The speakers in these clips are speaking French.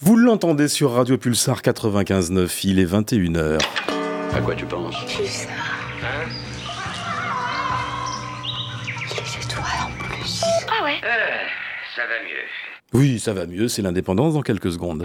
Vous l'entendez sur Radio Pulsar 95.9, il est 21h. À quoi tu penses? Pulsar. Hein? Les étoiles en plus. Ah ouais Euh, ça va mieux. Oui, ça va mieux, c'est l'indépendance dans quelques secondes.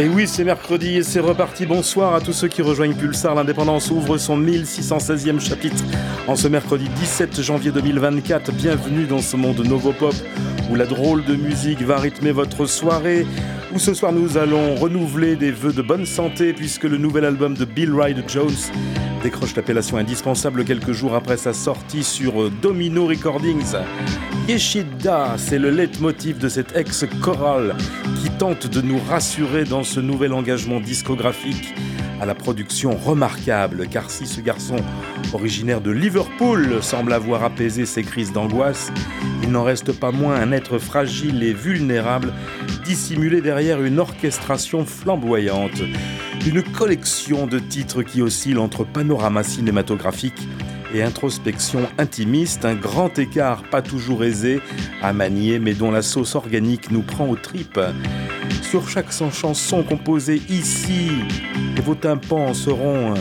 Et oui, c'est mercredi et c'est reparti. Bonsoir à tous ceux qui rejoignent Pulsar. L'indépendance ouvre son 1616e chapitre en ce mercredi 17 janvier 2024. Bienvenue dans ce monde Novopop où la drôle de musique va rythmer votre soirée. Où ce soir nous allons renouveler des vœux de bonne santé puisque le nouvel album de Bill Ryder Jones décroche l'appellation indispensable quelques jours après sa sortie sur Domino Recordings. Yeshida, c'est le leitmotiv de cette ex-chorale qui tente de nous rassurer dans ce nouvel engagement discographique à la production remarquable, car si ce garçon originaire de Liverpool semble avoir apaisé ses crises d'angoisse, il n'en reste pas moins un être fragile et vulnérable, dissimulé derrière une orchestration flamboyante, une collection de titres qui oscillent entre panorama cinématographique et introspection intimiste, un grand écart pas toujours aisé à manier, mais dont la sauce organique nous prend aux tripes. Sur chaque chanson composée ici, et vos tympans seront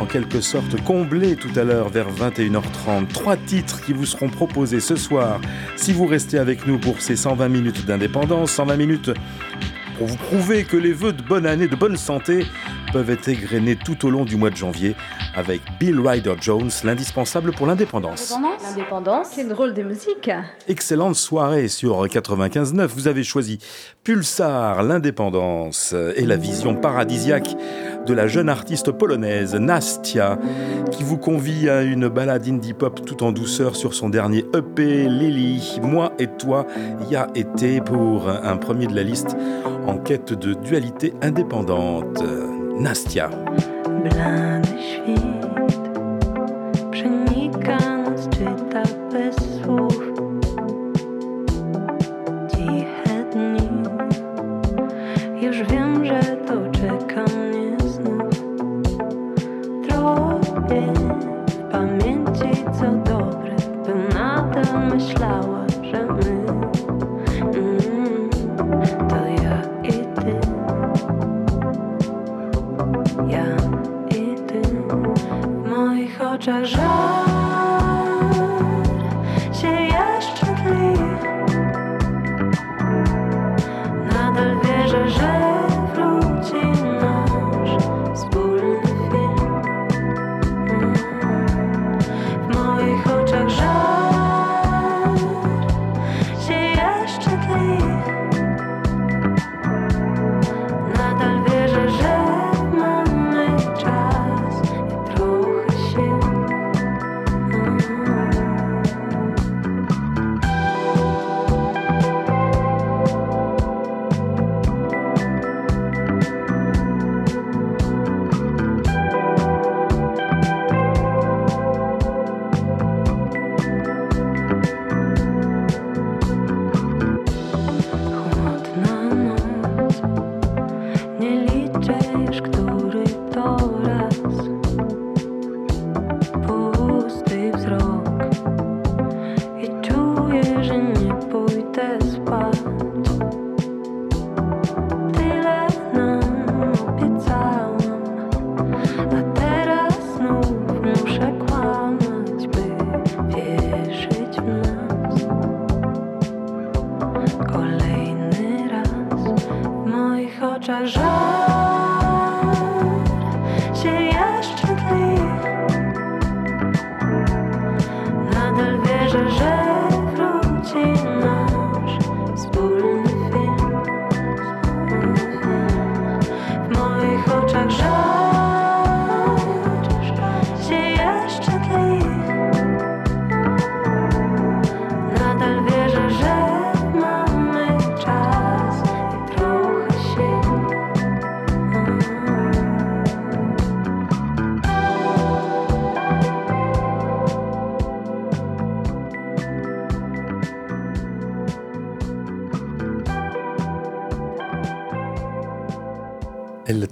en quelque sorte comblés tout à l'heure vers 21h30. Trois titres qui vous seront proposés ce soir si vous restez avec nous pour ces 120 minutes d'indépendance, 120 minutes pour vous prouver que les vœux de bonne année, de bonne santé peuvent être égrenés tout au long du mois de janvier avec Bill Ryder Jones, l'indispensable pour l'indépendance. L'indépendance Quelle drôle de musique Excellente soirée sur 95.9. Vous avez choisi Pulsar, l'indépendance et la vision paradisiaque de la jeune artiste polonaise Nastia, qui vous convie à une balade indie pop tout en douceur sur son dernier EP Lily. Moi et toi y a été pour un premier de la liste en quête de dualité indépendante. Nastia. отражаю.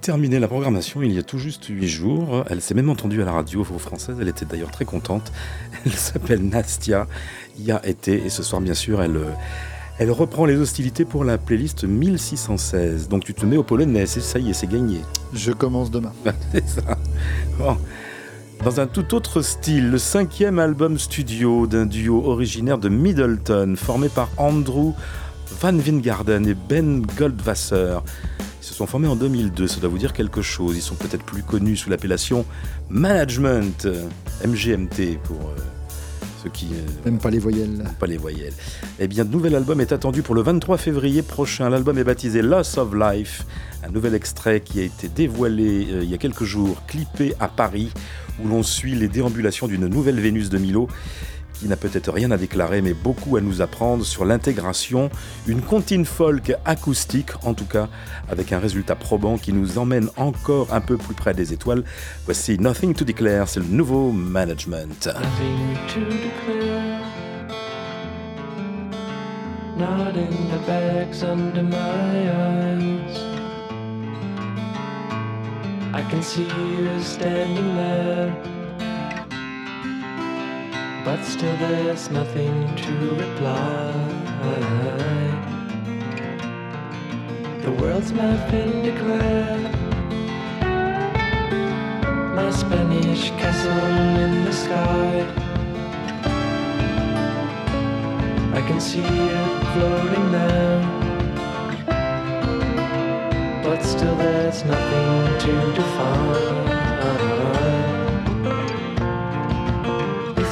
Terminait la programmation il y a tout juste huit jours. Elle s'est même entendue à la radio française. Elle était d'ailleurs très contente. Elle s'appelle Nastia. Y a été et ce soir bien sûr elle elle reprend les hostilités pour la playlist 1616. Donc tu te mets au polonais, ça y est, c'est gagné. Je commence demain. c'est ça. Bon. Dans un tout autre style, le cinquième album studio d'un duo originaire de Middleton, formé par Andrew Van Wingarden et Ben Goldwasser. Sont formés en 2002, ça doit vous dire quelque chose. Ils sont peut-être plus connus sous l'appellation Management, MGMT pour euh, ceux qui n'aiment euh, pas les voyelles. Pas les voyelles. Eh bien, nouvel album est attendu pour le 23 février prochain. L'album est baptisé Loss of Life. Un nouvel extrait qui a été dévoilé euh, il y a quelques jours, clippé à Paris, où l'on suit les déambulations d'une nouvelle Vénus de Milo qui n'a peut-être rien à déclarer, mais beaucoup à nous apprendre sur l'intégration, une comptine folk acoustique, en tout cas, avec un résultat probant qui nous emmène encore un peu plus près des étoiles. Voici Nothing to Declare, c'est le nouveau management. I can see you standing there. But still there's nothing to reply. The world's been declared. My Spanish castle in the sky. I can see it floating there. But still there's nothing to define.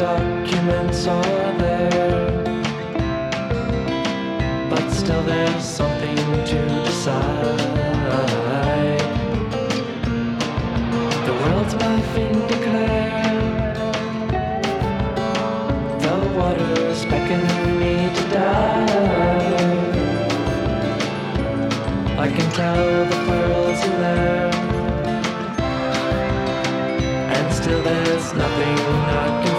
documents are there, but still there's something to decide. The world's my fin declared, the water's beckoning me to die. I can tell the pearls in there. And still there's nothing I can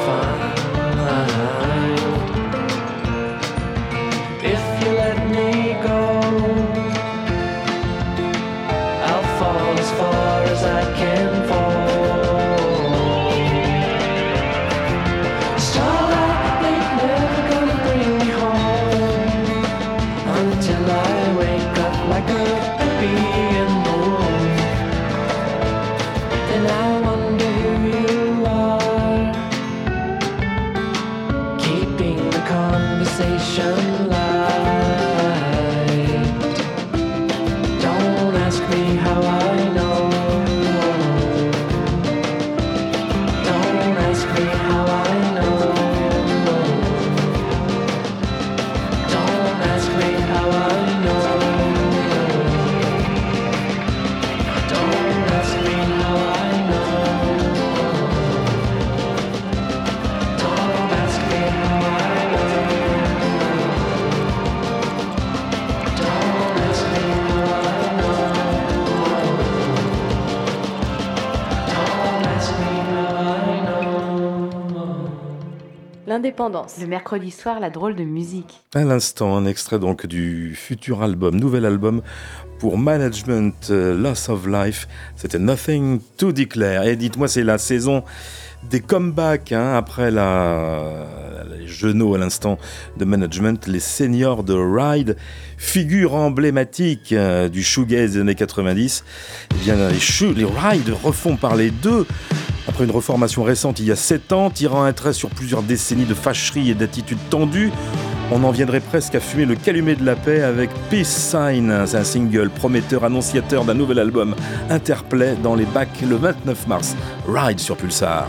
L'indépendance. Le mercredi soir, la drôle de musique. À l'instant, un extrait donc du futur album, nouvel album pour Management euh, Loss of Life. C'était Nothing to Declare. Et dites-moi, c'est la saison des comebacks hein, après la, les genoux à l'instant de management, les seniors de Ride, figure emblématique euh, du shoegaze des années 90. Eh bien, les, les Ride refont par les deux Après une reformation récente il y a 7 ans, tirant un trait sur plusieurs décennies de fâcherie et d'attitudes tendues, on en viendrait presque à fumer le calumet de la paix avec Peace Sign. Un single prometteur annonciateur d'un nouvel album interplay dans les bacs le 29 mars. Ride sur Pulsar.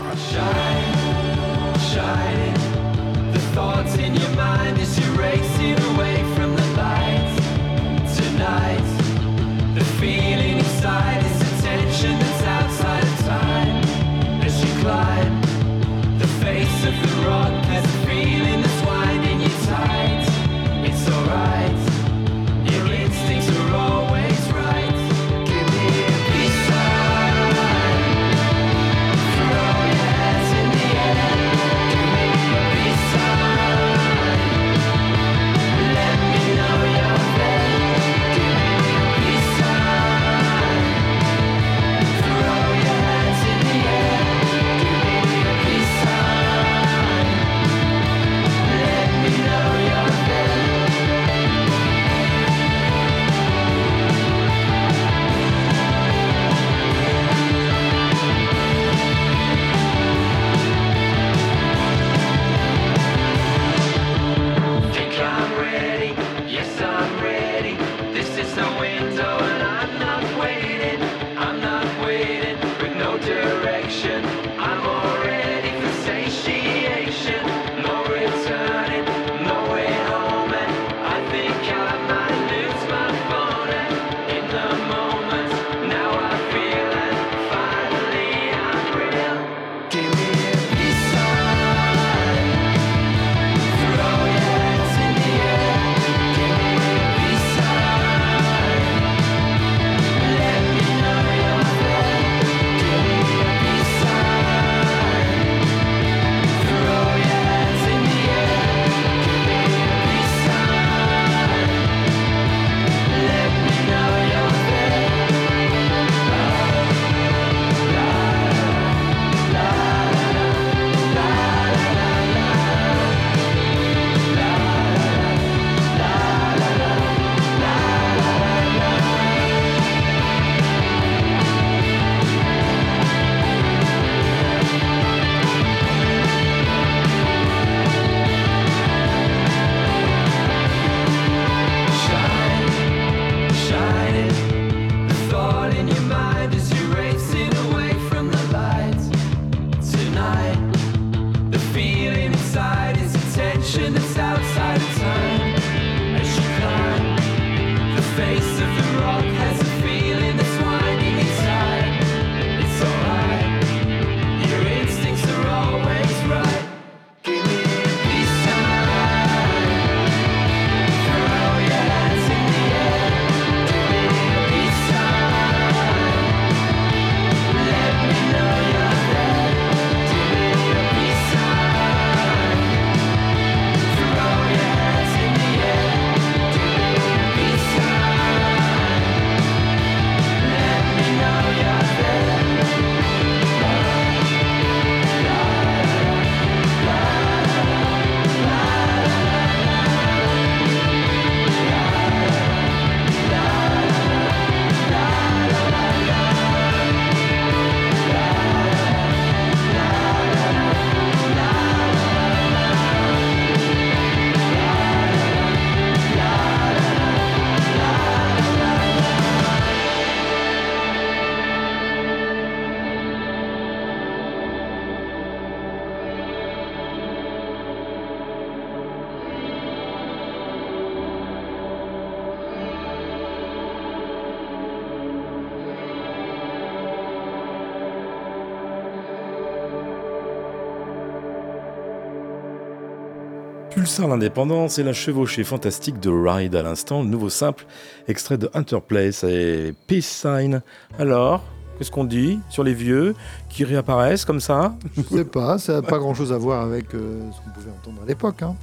Pulsar l'indépendance et la chevauchée fantastique de Ride à l'instant, le nouveau simple extrait de Interplace et Peace Sign. Alors, qu'est-ce qu'on dit sur les vieux qui réapparaissent comme ça? Je sais pas, ça n'a pas grand-chose à voir avec euh, ce qu'on pouvait entendre à l'époque. Hein.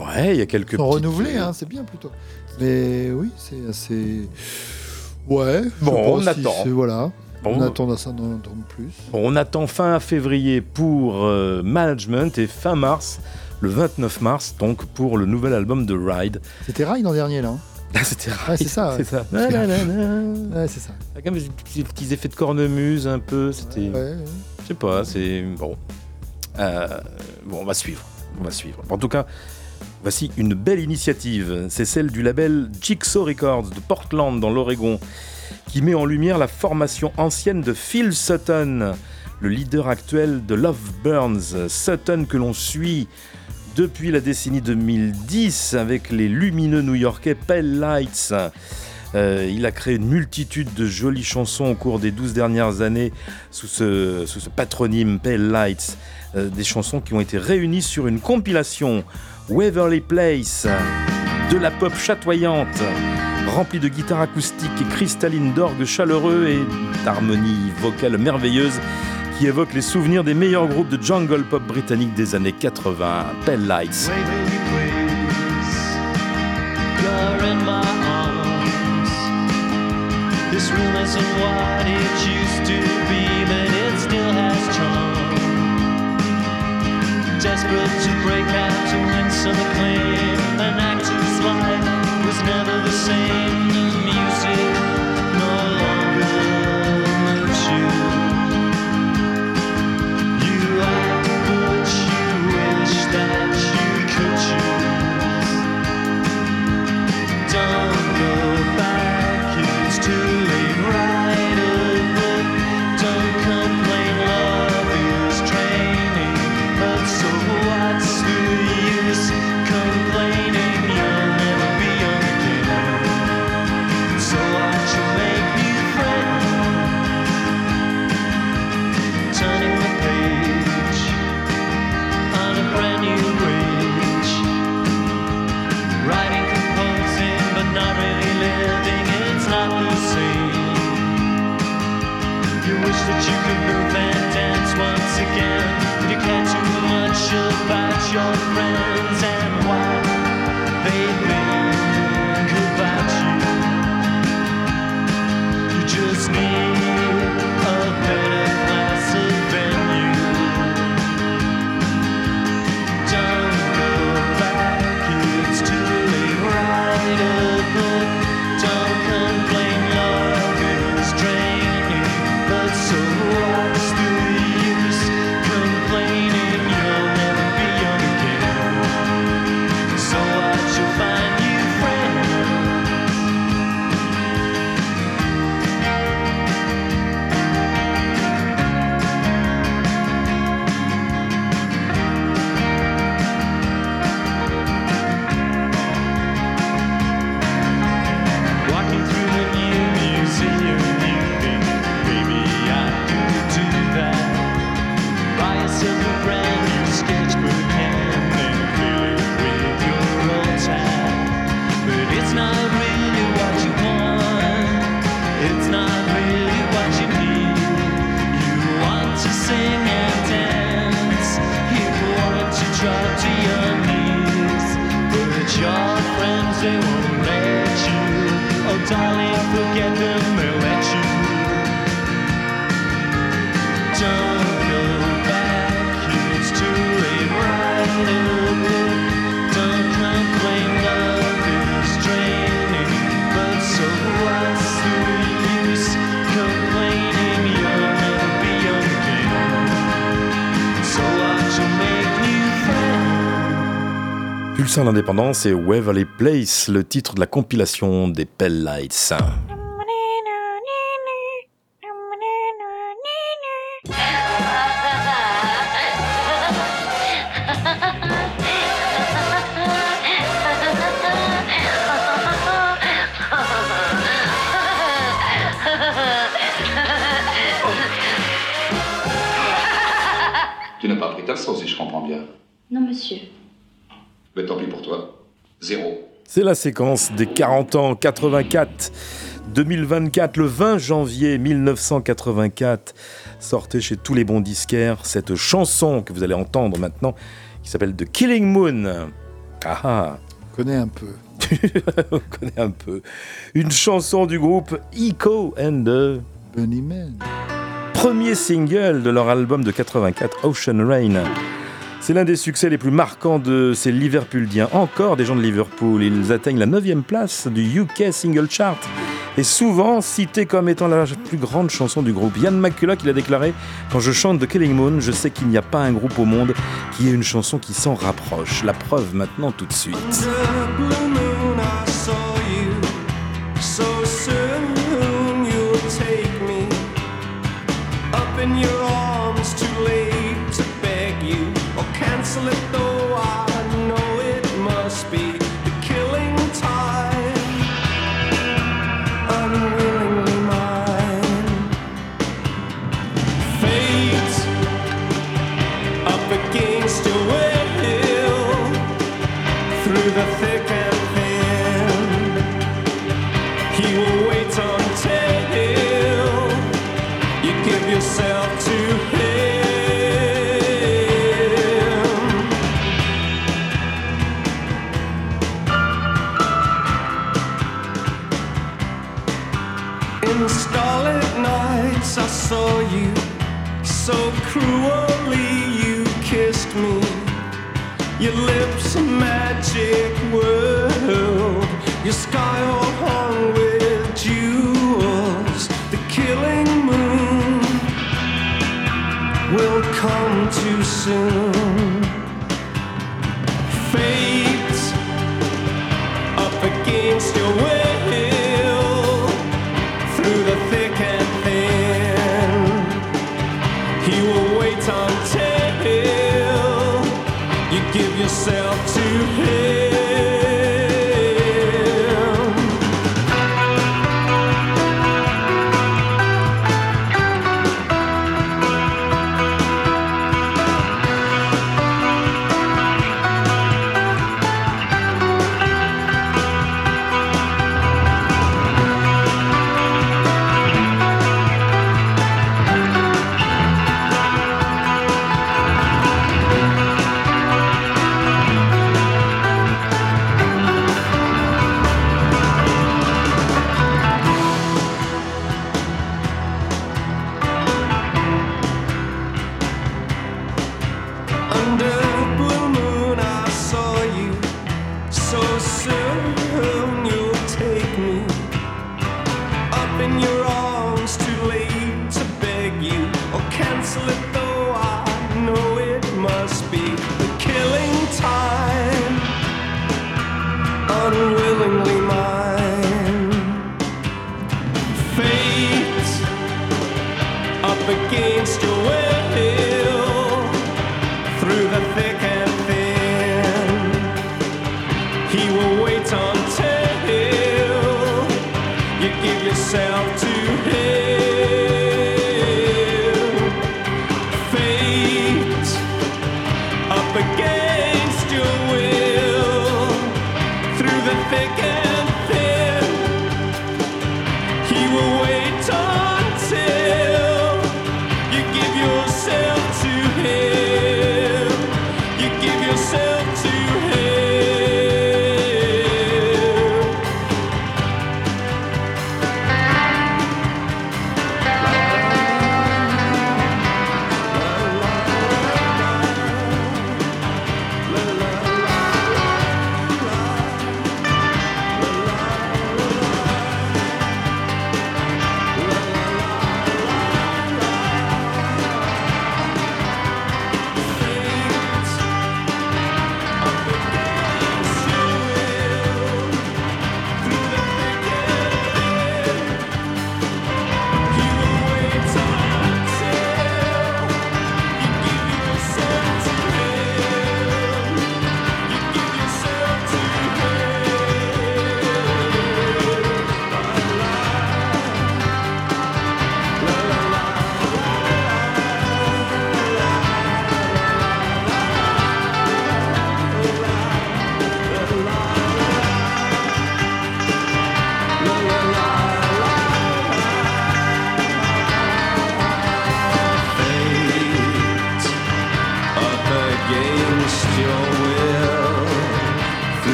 Ouais, il y a quelques Ils sont petites- renouvelés, hein, c'est bien plutôt. Mais oui, c'est assez. Ouais. Bon, on attend. Voilà. Bon. On attend à ça d'en entendre plus. Bon, on attend fin février pour euh, Management et fin mars, le 29 mars, donc pour le nouvel album de Ride. C'était Ride l'an dernier, là. hein Ah, C'était Ouais, c'est ça, ouais. C'est ça. Na, na, na, na. Ouais, c'est ça. Ah, Comme des petits, effets de cornemuse un peu. C'était. Ouais, ouais. Je sais pas, c'est. Bon. Euh, bon, on va suivre. On va suivre. En tout cas, voici une belle initiative. C'est celle du label Jigsaw Records de Portland, dans l'Oregon, qui met en lumière la formation ancienne de Phil Sutton, le leader actuel de Love Burns. Sutton que l'on suit depuis la décennie 2010 avec les lumineux new-yorkais Pale Lights. Euh, il a créé une multitude de jolies chansons au cours des 12 dernières années sous ce, patronyme Pale Lights. Euh, des chansons qui ont été réunies sur une compilation Waverly Place, de la pop chatoyante, remplie de guitares acoustiques et cristallines d'orgues chaleureux et d'harmonies vocales merveilleuses qui évoquent les souvenirs des meilleurs groupes de jungle pop britanniques des années 80. Pale Lights. This room isn't what it used to be, but it still has. Desperate to break out to win some acclaim, an actor's life was never the same. The music done. say Pulsar l'indépendance et Waverly Place, le titre de la compilation des Pale Lights. Tu n'as pas pris ta sauce, si je comprends bien. Non, monsieur. Mais tant pis pour toi. Zéro. C'est la séquence des 40 ans 84. 2024, le 20 janvier 1984, sortait chez tous les bons disquaires cette chanson que vous allez entendre maintenant, qui s'appelle The Killing Moon. Ah ah On connaît un peu. On connaît un peu. Une chanson du groupe Echo and the Bunnyman. premier single de leur album de 84, Ocean Rain. C'est l'un des succès les plus marquants de ces Liverpooliens. Encore des gens de Liverpool. Ils atteignent la 9 place du UK Single Chart et souvent cité comme étant la plus grande chanson du groupe. Ian McCulloch, il a déclaré Quand je chante The Killing Moon, je sais qu'il n'y a pas un groupe au monde qui ait une chanson qui s'en rapproche. La preuve maintenant tout de suite. Your lips a magic world. Your sky all hung with jewels. The killing moon will come too soon. Fate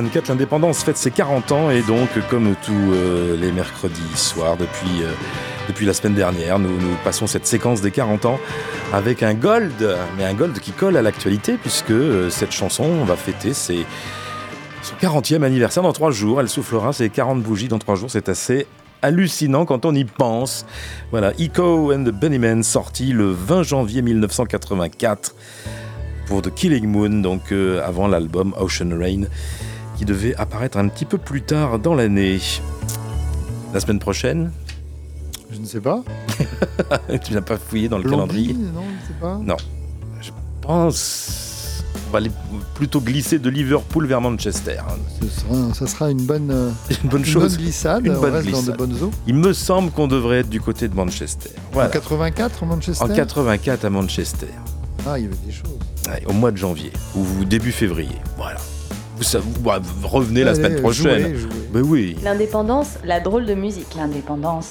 2024, l'indépendance fête ses 40 ans et donc, comme tous euh, les mercredis soirs depuis, euh, depuis la semaine dernière, nous, passons cette séquence des 40 ans avec un gold, mais un gold qui colle à l'actualité puisque euh, cette chanson va fêter son 40e anniversaire dans trois jours. Elle soufflera ses 40 bougies dans trois jours. C'est assez hallucinant quand on y pense. Voilà, Echo and the Bunnymen, sorti le 20 janvier 1984 pour The Killing Moon, donc avant l'album Ocean Rain, qui devait apparaître un petit peu plus tard dans l'année. La semaine prochaine Je ne sais pas. Tu n'as pas fouillé dans le Blondie, calendrier? Non, je ne sais pas. Non. Je pense. On va aller plutôt glisser de Liverpool vers Manchester. hein. Ce sera, ça sera une bonne, Une bonne une chose. bonne glissade. Une on bonne reste dans glissade. de bonnes eaux. Il me semble qu'on devrait être du côté de Manchester. En Voilà. 84, Manchester En 84 à Manchester. Ah, il y avait des choses. Ouais, au mois de janvier ou début février. Voilà. Vous, bah, revenez la Allez, semaine prochaine. jouez, jouez. Ben oui. L'indépendance, la drôle de musique. L'indépendance.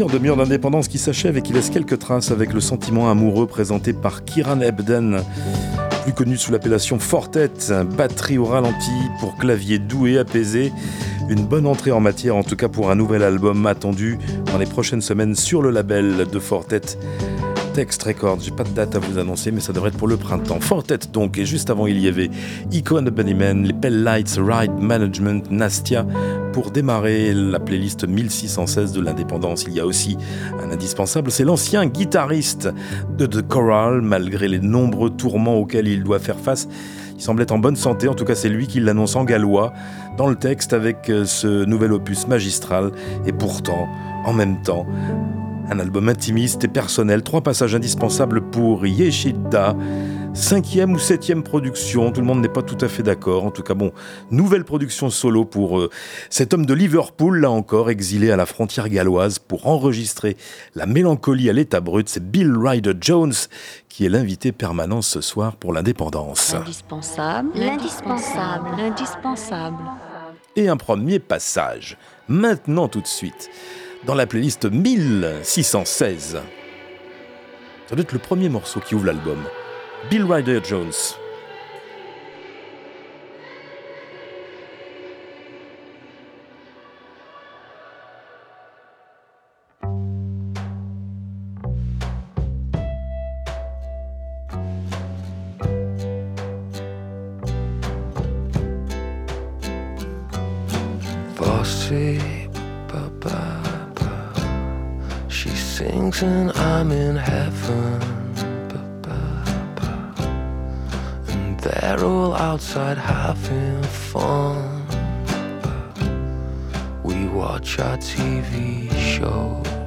Première demi-heure d'indépendance qui s'achève et qui laisse quelques traces avec le sentiment amoureux présenté par Kiran Ebden, plus connu sous l'appellation Fortet, batterie au ralenti pour clavier doux et apaisé. Une bonne entrée en matière, en tout cas pour un nouvel album attendu dans les prochaines semaines sur le label de Fortet. Text Records, j'ai pas de date à vous annoncer, mais ça devrait être pour le printemps. Fortet donc, et juste avant il y avait Ico and the Bunnymen, les Pell Lights, Ride Management, Nastia. Pour démarrer la playlist 1616 de l'indépendance, il y a aussi un indispensable, c'est l'ancien guitariste de The Choral, malgré les nombreux tourments auxquels il doit faire face. Il semble être en bonne santé, en tout cas c'est lui qui l'annonce en gallois dans le texte avec euh, ce nouvel opus magistral. Et pourtant, en même temps, un album intimiste et personnel, trois passages indispensables pour Yeshida, cinquième ou septième production. Tout le monde n'est pas tout à fait d'accord. En tout cas, bon, nouvelle production solo pour euh, cet homme de Liverpool, là encore, exilé à la frontière galloise pour enregistrer la mélancolie à l'état brut. C'est Bill Ryder Jones qui est l'invité permanent ce soir pour l'indépendance. Indispensable. L'indispensable. L'indispensable. Et un premier passage, maintenant tout de suite, dans la playlist 1616. Ça doit être le premier morceau qui ouvre l'album. Bill Ryder Jones. She sings and I'm in heaven. All outside having fun. We watch our TV shows.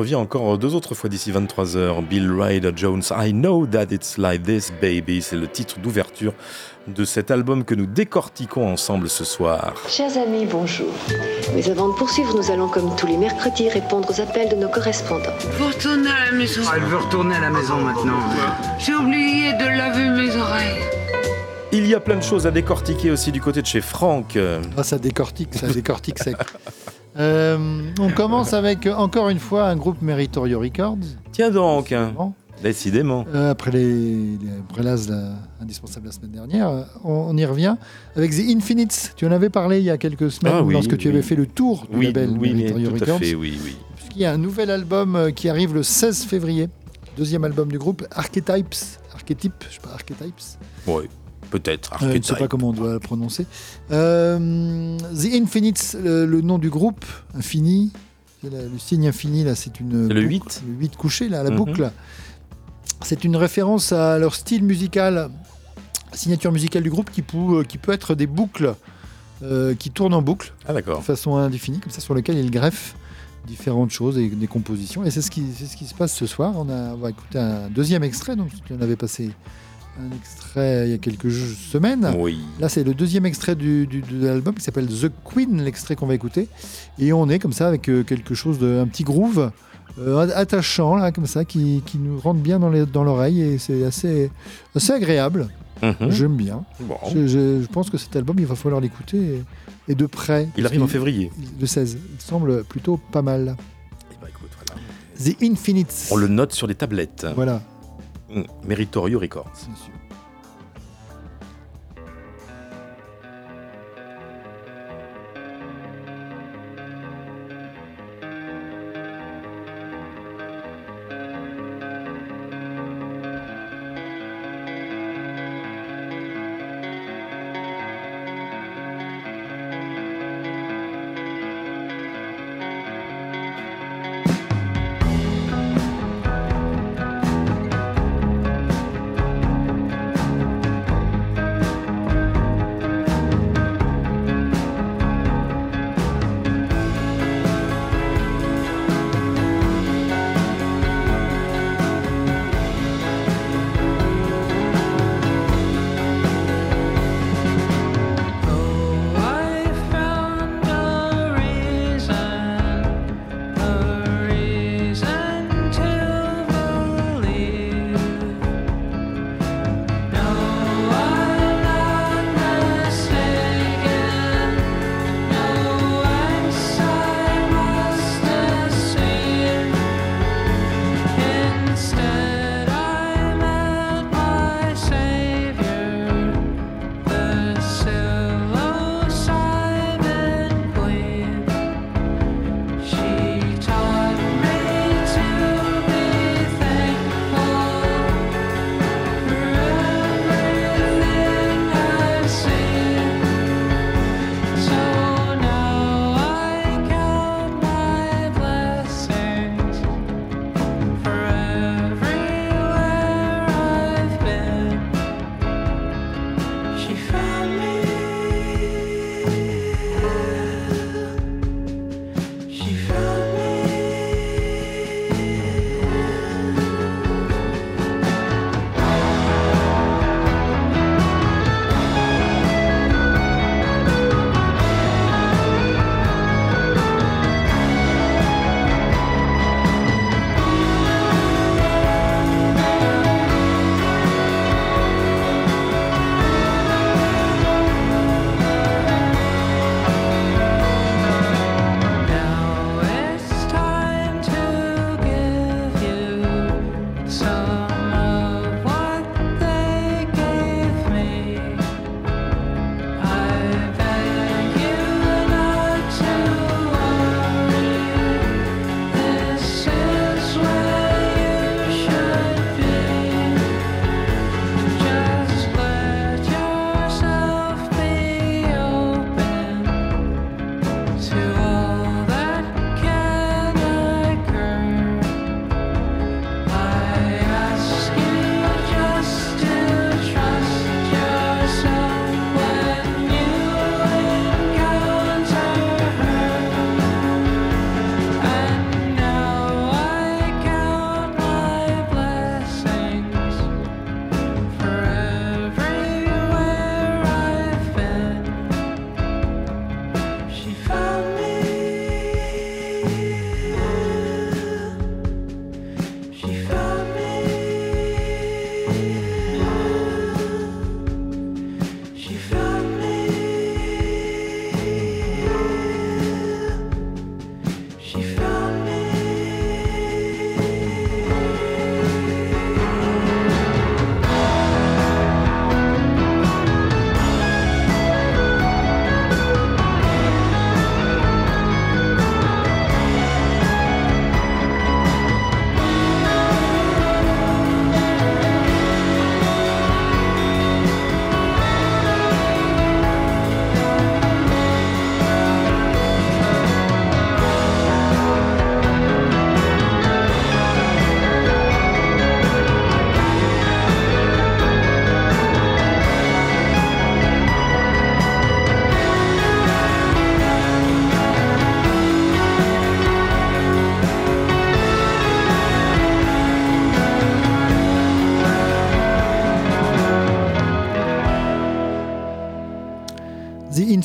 Revient encore deux autres fois d'ici 23h. Bill Ryder Jones, I Know That It's Like This Baby. C'est le titre d'ouverture de cet album que nous décortiquons ensemble ce soir. Chers amis, bonjour. Mais avant de poursuivre, nous allons comme tous les mercredis répondre aux appels de nos correspondants. Faut retourner à la maison. Elle veut retourner à la maison maintenant. J'ai oublié de laver mes oreilles. Il y a plein de choses à décortiquer aussi du côté de chez Franck. Ah, ça décortique, ça décortique sec. Euh, on commence avec encore une fois un groupe Meritorio Records. Tiens donc, Bon. décidément. Euh, après les, les indispensables la semaine dernière, euh, on, on y revient avec The Infinites. Tu en avais parlé il y a quelques semaines Ah oui, lorsque tu oui. avais fait le tour du Oui, label Meritorio tout à Records. fait, oui, oui. Il y a un nouvel album euh, qui arrive le 16 février. Deuxième album du groupe, Archetypes. Archétypes, je sais pas, Archetypes. Oui, peut-être. Euh, je ne sais pas comment on doit le prononcer. Euh, The Infinites, le, le nom du groupe, infini. La- le signe infini, là, c'est une. C'est le boucle, 8. Le 8 couché, là, la Mhm. boucle. C'est une référence à leur style musical, signature musicale du groupe qui peut, qui peut être des boucles euh, qui tournent en boucle Ah de façon indéfinie, comme ça, sur lequel ils greffent différentes choses et des compositions. Et c'est ce qui, ce qui se passe ce soir. On, a, on va écouter un deuxième extrait. Donc, tu en avais passé un extrait il y a quelques semaines. Oui. Là, c'est le deuxième extrait du, du- de l'album qui s'appelle The Queen, l'extrait qu'on va écouter. Et on est comme ça avec euh, quelque chose de, un petit groove euh, attachant, là, comme ça, qui, qui nous rentre bien dans les- dans l'oreille. et c'est assez, assez agréable. Mhm. J'aime bien. Bon. Je, je- je pense que cet album, il va falloir l'écouter et, et de près. Il arrive en février. Le 16. Il semble plutôt pas mal. Eh ben, écoute, voilà. The Infinites. On le note sur les tablettes. Voilà. Meritorio Records. bien sûr.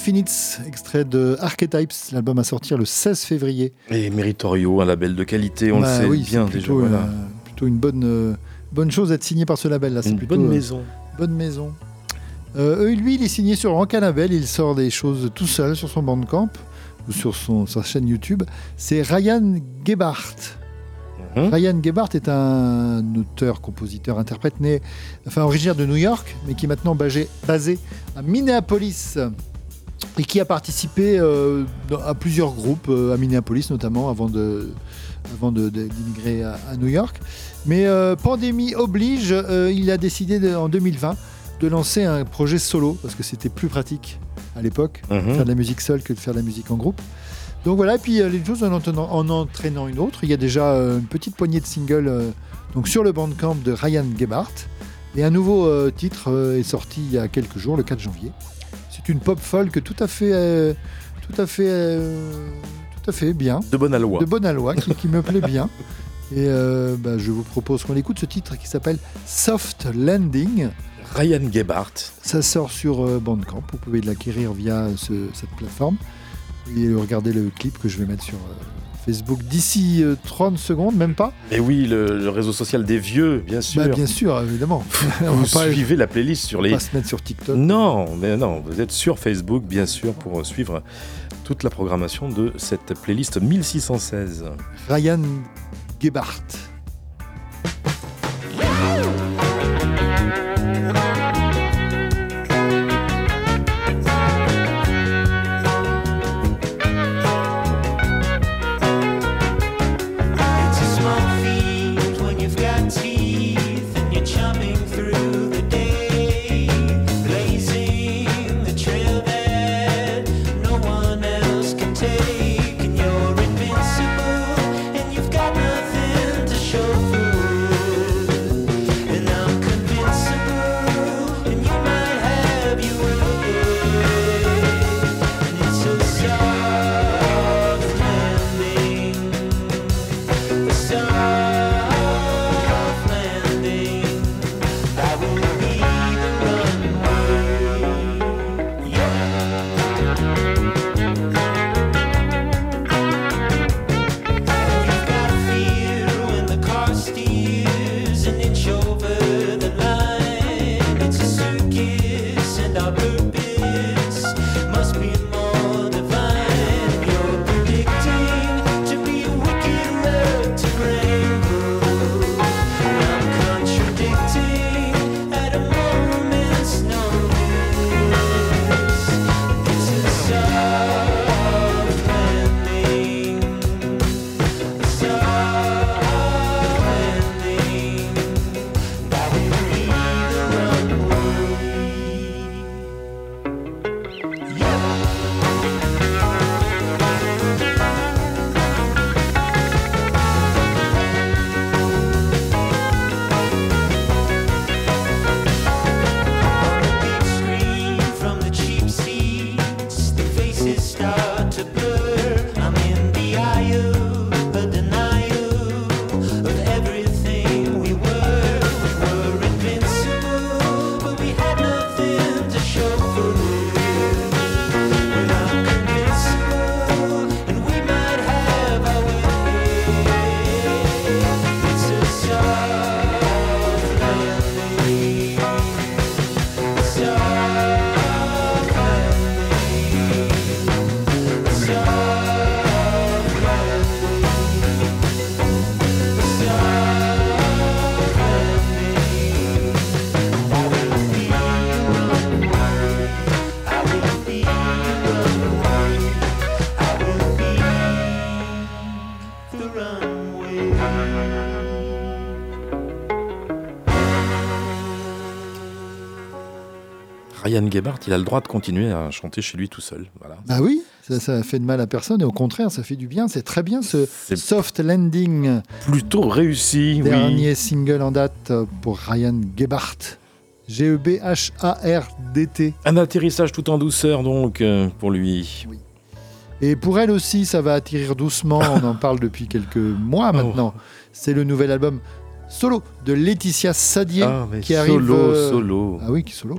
The Infinites, extrait de Archetypes, l'album à sortir le 16 février. Et Meritorio, un label de qualité, on Bah le sait oui, bien déjà. plutôt, voilà. euh, plutôt une bonne, euh, bonne chose d'être signé par ce label-là. Une plutôt, bonne euh, maison. Bonne maison. Euh, lui, il est signé sur Rankin Label. Il sort des choses tout seul sur son Bandcamp ou sur son, sa chaîne YouTube. C'est Ryan Gebhardt. Mhm. Ryan Gebhardt est un auteur, compositeur, interprète né, enfin originaire de New York, mais qui est maintenant basé, basé à Minneapolis et qui a participé euh, à plusieurs groupes euh, à Minneapolis notamment avant de avant de- de- d'immigrer à, à New York. Mais euh, pandémie oblige, euh, il a décidé de- en 2020 de lancer un projet solo parce que c'était plus pratique à l'époque Mhm. faire de la musique seule que de faire de la musique en groupe. Donc voilà, et puis les choses en, entraînant une autre. Il y a déjà une petite poignée de singles donc sur le bandcamp de Ryan Gebhardt. Et un nouveau titre est sorti il y a quelques jours, le 4 janvier. C'est une pop folk tout à fait, euh, tout à fait, euh, tout à fait bien, De bonne aloi. de bonne aloi, qui, qui me plaît bien. Et euh, bah, je vous propose qu'on écoute ce titre qui s'appelle Soft Landing. Ryan Gebhardt. Ça sort sur Bandcamp. Vous pouvez l'acquérir via ce- cette plateforme. Et regardez le clip que je vais mettre sur Facebook d'ici euh, 30 secondes, même pas. Et oui, le, le réseau social des vieux, bien sûr. Bah, bien sûr, évidemment. Vous pas, suivez la playlist sur les. pas se mettre sur TikTok. Non, mais non, vous êtes sur Facebook, bien sûr, pour euh, suivre toute la programmation de cette playlist 1616. Ryan Gebhardt. Ryan Gebhardt, il a le droit de continuer à chanter chez lui tout seul. Voilà. Bah oui, ça, ça fait de mal à personne et au contraire, ça fait du bien. C'est très bien ce Soft Landing, plutôt réussi, oui. dernier single en date pour Ryan Gebhardt. G-E-B-H-A-R-D-T. Un atterrissage tout en douceur, donc, euh, pour lui. Et pour elle aussi, ça va atterrir doucement. On en parle depuis quelques mois Oh. maintenant. C'est le nouvel album solo de Laetitia Sadier Ah, qui arrive. solo, euh, solo. Ah oui, qui solo.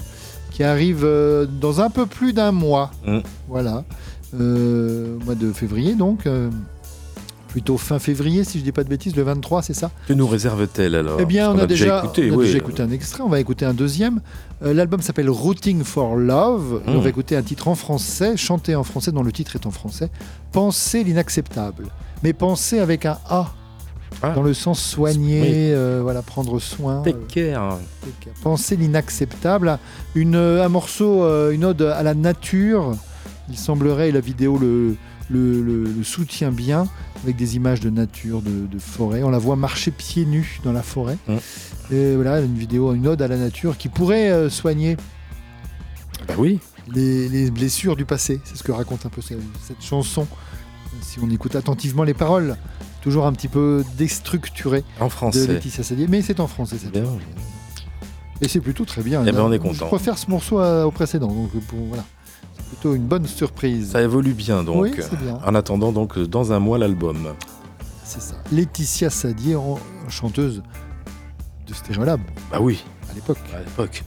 Qui arrive euh, dans un peu plus d'un mois. Mm. Voilà. Euh, mois de février, donc. euh, plutôt fin février, si je dis pas de bêtises, le 23, c'est ça? Que nous réserve-t-elle alors? Eh bien, Parce on qu'on a, déjà, écouté. on a oui. déjà écouté un extrait, on va écouter un deuxième. Euh, L'album s'appelle Routing for Love. Et Mm. on va écouter un titre en français, chanté en français, dont le titre est en français. Penser l'inacceptable. Mais penser avec un A, Ah. dans le sens soigner, Oui. euh, voilà, prendre soin. Take euh, care. Penser l'inacceptable. Une, un morceau, euh, une ode à la nature. Il semblerait, et la vidéo le, le, le- le soutient bien, avec des images de nature, de, de forêt. On la voit marcher pieds nus dans la forêt. Mm. Et voilà, une vidéo, une ode à la nature qui pourrait euh, soigner Bah oui. les, les blessures du passé. C'est ce que raconte un peu cette, cette chanson. Si on écoute attentivement les paroles, toujours un petit peu déstructurées En de français. Laetitia Sadier, mais c'est en français cette Bien. fois. Et c'est plutôt très bien. Eh ben, on est Je content. préfère ce morceau à- au précédent, donc pour, voilà. C'est plutôt une bonne surprise. Ça évolue bien donc. Oui, c'est bien. En attendant donc dans un mois l'album. C'est ça. Laetitia Sadier, chanteuse de Stéréolab Bah oui, à l'époque. à l'époque.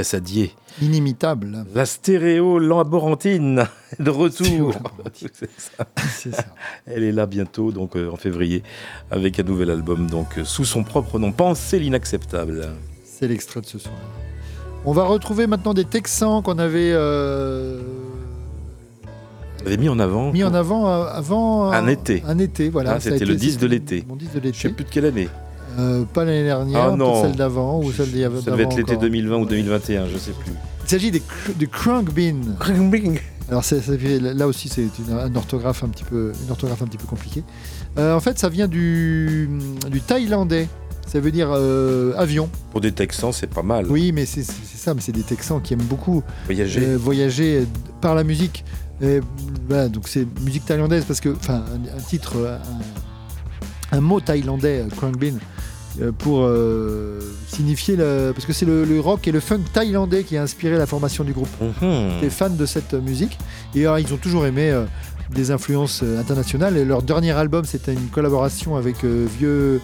Laetitia Sadier. Inimitable. La stéréo laborantine de retour. Stéréolaborantine. C'est ça. C'est ça. Elle est là bientôt, donc euh, en février, avec un nouvel album, donc euh, sous son propre nom, Penser l'inacceptable. C'est l'extrait de ce soir. On va retrouver maintenant des Texans qu'on avait euh, mis en avant mis en avant avant Un été. Un été, voilà. Ah, c'était le été- 10 de l'été. Mon 10 de Je sais plus de quelle année. Euh, pas l'année dernière, Ah non. celle d'avant ou celle d'avant. Ça devait être l'été encore. 2020 ou 2021, je sais plus. Il s'agit des cr- Bean. Alors là aussi c'est une, un orthographe un petit peu, une orthographe un petit peu compliquée. Euh, en fait, ça vient du, du thaïlandais. Ça veut dire euh, avion. Pour des Texans, c'est pas mal. Oui, mais c'est c'est ça. Mais c'est des Texans qui aiment beaucoup Voyager. euh, voyager par la musique. Et, voilà, donc c'est musique thaïlandaise parce que, enfin, un, un titre, un, un mot thaïlandais, Krang Bin, euh, pour euh, signifier le, parce que c'est le, le rock et le funk thaïlandais qui a inspiré la formation du groupe. Mhm. Des fans de cette euh, musique et alors, ils ont toujours aimé euh, des influences euh, internationales. Et leur dernier album, c'était une collaboration avec euh, vieux,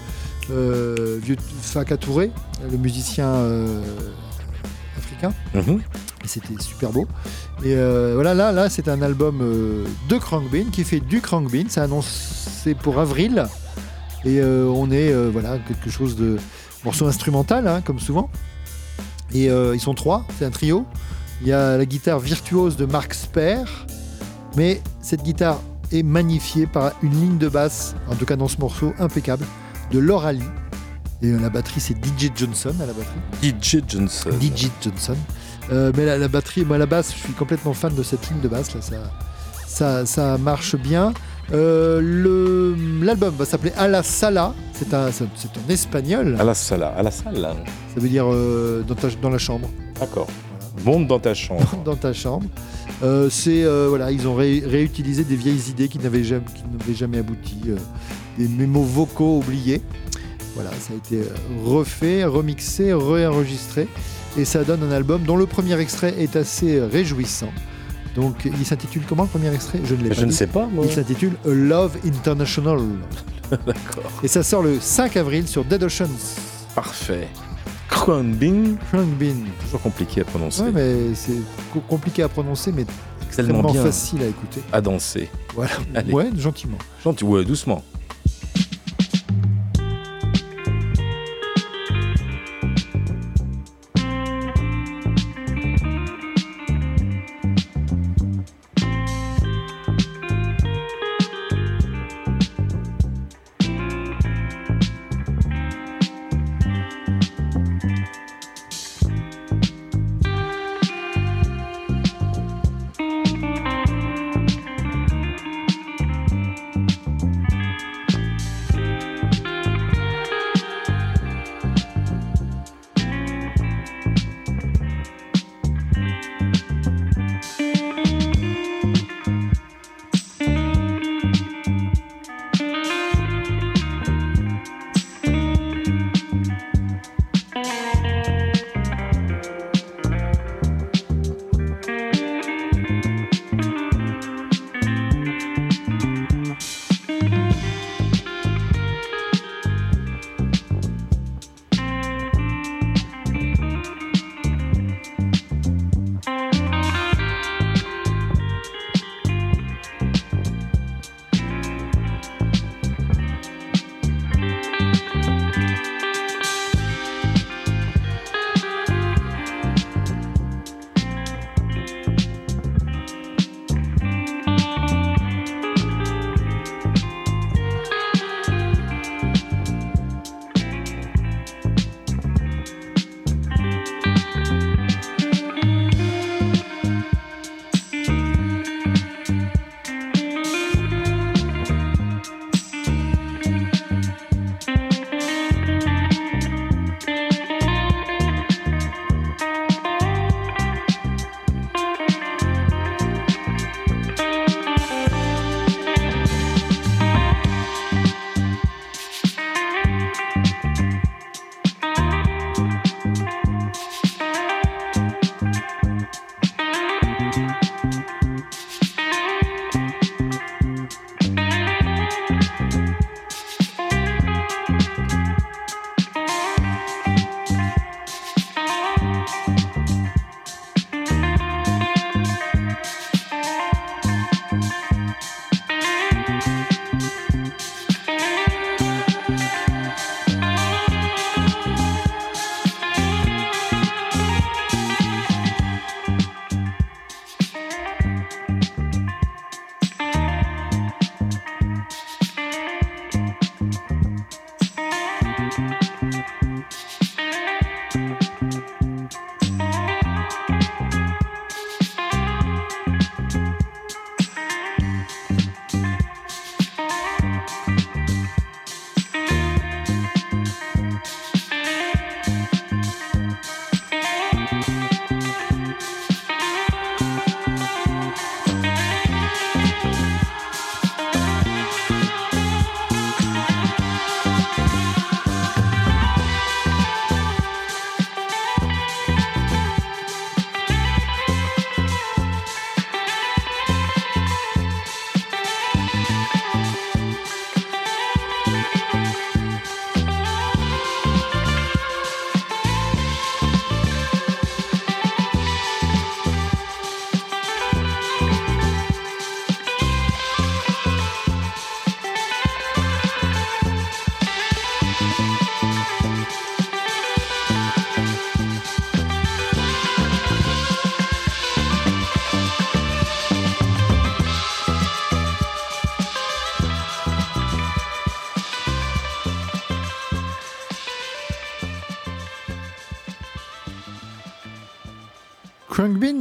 euh, vieux Faka Touré, le musicien euh, africain. Mhm. Et c'était super beau. Et euh, voilà, là, là c'est un album euh, de Crankbean qui fait du Crankbean. C'est annoncé pour avril. Et euh, on est, euh, voilà, quelque chose de morceau instrumental, hein, comme souvent. Et euh, ils sont trois, c'est un trio. Il y a la guitare virtuose de Mark Sper. Mais cette guitare est magnifiée par une ligne de basse, en tout cas dans ce morceau, impeccable, de Laura Lee. Et la batterie, c'est DJ Johnson à la batterie. DJ Johnson. DJ Johnson. Euh, mais la, la batterie, moi la basse, je suis complètement fan de cette ligne de basse là, ça, ça, ça marche bien. Euh, L'album va s'appeler A la Sala, c'est un, en espagnol, À la salle, à la là. ça veut dire euh, dans, ta- dans la chambre, D'accord. Monte dans ta chambre. dans ta chambre. Euh, c'est voilà, ils ont ré- réutilisé des vieilles idées qui n'avaient jamais, qui n'avaient jamais abouti, des mémos vocaux oubliés. Voilà, ça a été refait, remixé, réenregistré, et ça donne un album dont le premier extrait est assez réjouissant. Donc, il s'intitule comment le premier extrait? Je ne l'ai pas Je ne sais pas, moi. Il s'intitule A Love International. D'accord. Et ça sort le 5 avril sur Dead Oceans. Parfait. Kronbing, Frank Bean. toujours compliqué à prononcer. Ouais, mais c'est co- compliqué à prononcer, mais extrêmement bien facile à écouter. à danser. Voilà. Allez. Ouais, gentiment. Gentil, ouais, doucement.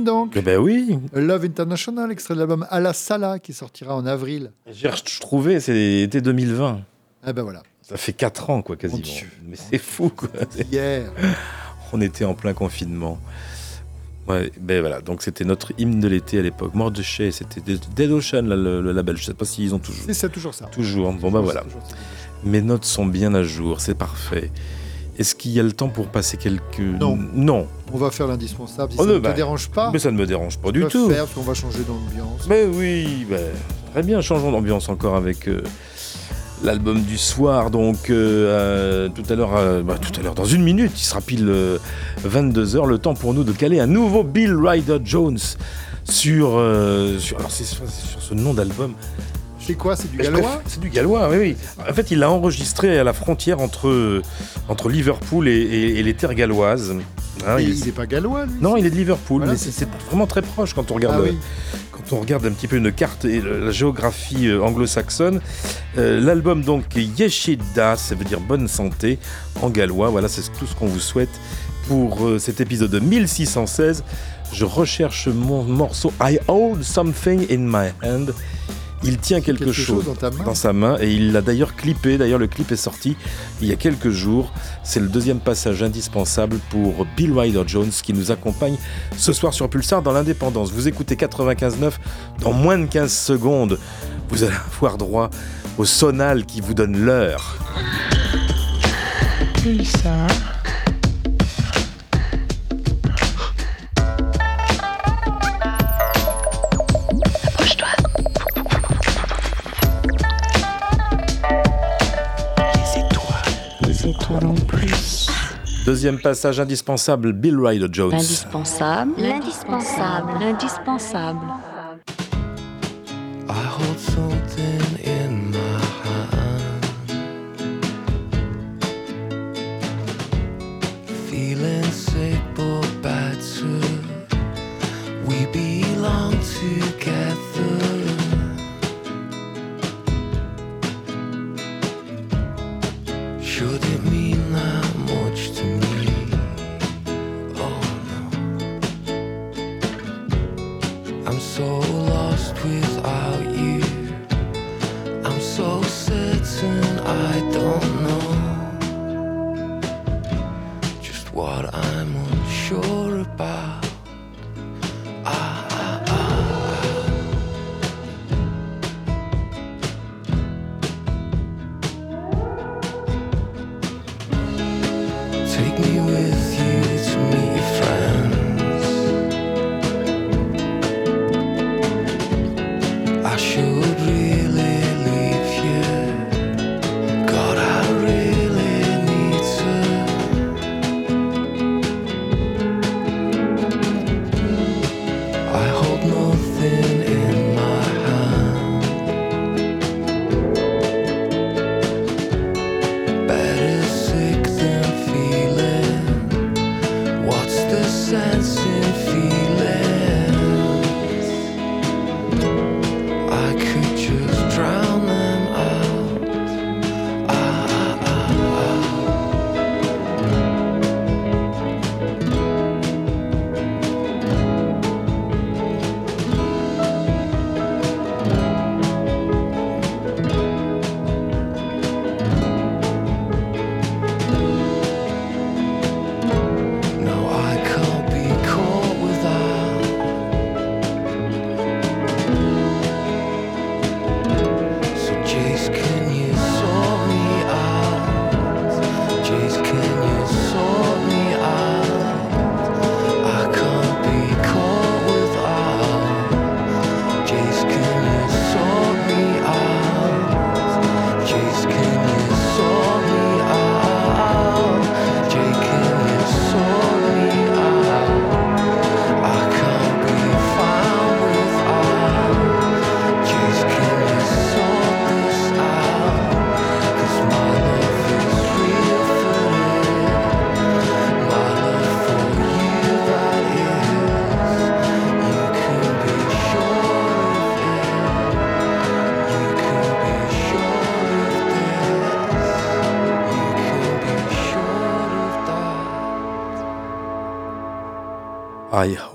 Donc. Eh ben oui. Love International, extrait de l'album À la Sala qui sortira en avril. J'ai retrouvé, c'était 2020. Ah ben voilà. Ça fait 4 ans, quoi, quasiment. Mais c'est fou, quoi. Hier. On était en plein confinement. Ouais, ben voilà, donc c'était notre hymne de l'été à l'époque. Mordecai, c'était Dead Ocean, là, le, le label. Je sais pas s'ils ont toujours. C'est toujours ça. Toujours. Bon, bah voilà. Toujours ça. Mes notes sont bien à jour, c'est parfait. Est-ce qu'il y a le temps pour passer quelques. Non. Non. On va faire l'indispensable. Si Oh, ça ne te bah, dérange pas, Mais ça ne me dérange pas on du va tout. faire, qu'on va changer d'ambiance. Mais oui, ben, très bien, changeons d'ambiance encore avec euh, l'album du soir. Donc euh, euh, tout à l'heure, euh, bah, tout à l'heure, dans une minute, il sera pile 22h, le temps pour nous de caler un nouveau Bill Ryder Jones sur, euh, sur, alors c'est sur sur ce nom d'album. C'est quoi C'est du gallois C'est du gallois, oui, oui. En fait, il l'a enregistré à la frontière entre, entre Liverpool et, et- et les terres galloises. Hein, il- n'est pas gallois, lui non, il est de Liverpool, Voilà, mais c'est vraiment très proche quand on regarde, Ah oui. quand on regarde un petit peu une carte et la géographie euh, anglo-saxonne. Euh, L'album donc Yeshida, ça veut dire bonne santé en gallois. Voilà, c'est tout ce qu'on vous souhaite pour euh, cet épisode de 1616. Je recherche mon morceau I hold something in my hand. Il tient quelque, quelque chose, chose dans ta main. sa main et il l'a d'ailleurs clippé. D'ailleurs, le clip est sorti il y a quelques jours. C'est le deuxième passage indispensable pour Bill Ryder Jones qui nous accompagne ce soir sur Pulsar dans l'indépendance. Vous écoutez 95.9 dans moins de 15 secondes. Vous allez avoir droit au sonal qui vous donne l'heure. Plus. Deuxième passage indispensable, Bill Ryder Jones. L'indispensable. L'indispensable. L'indispensable.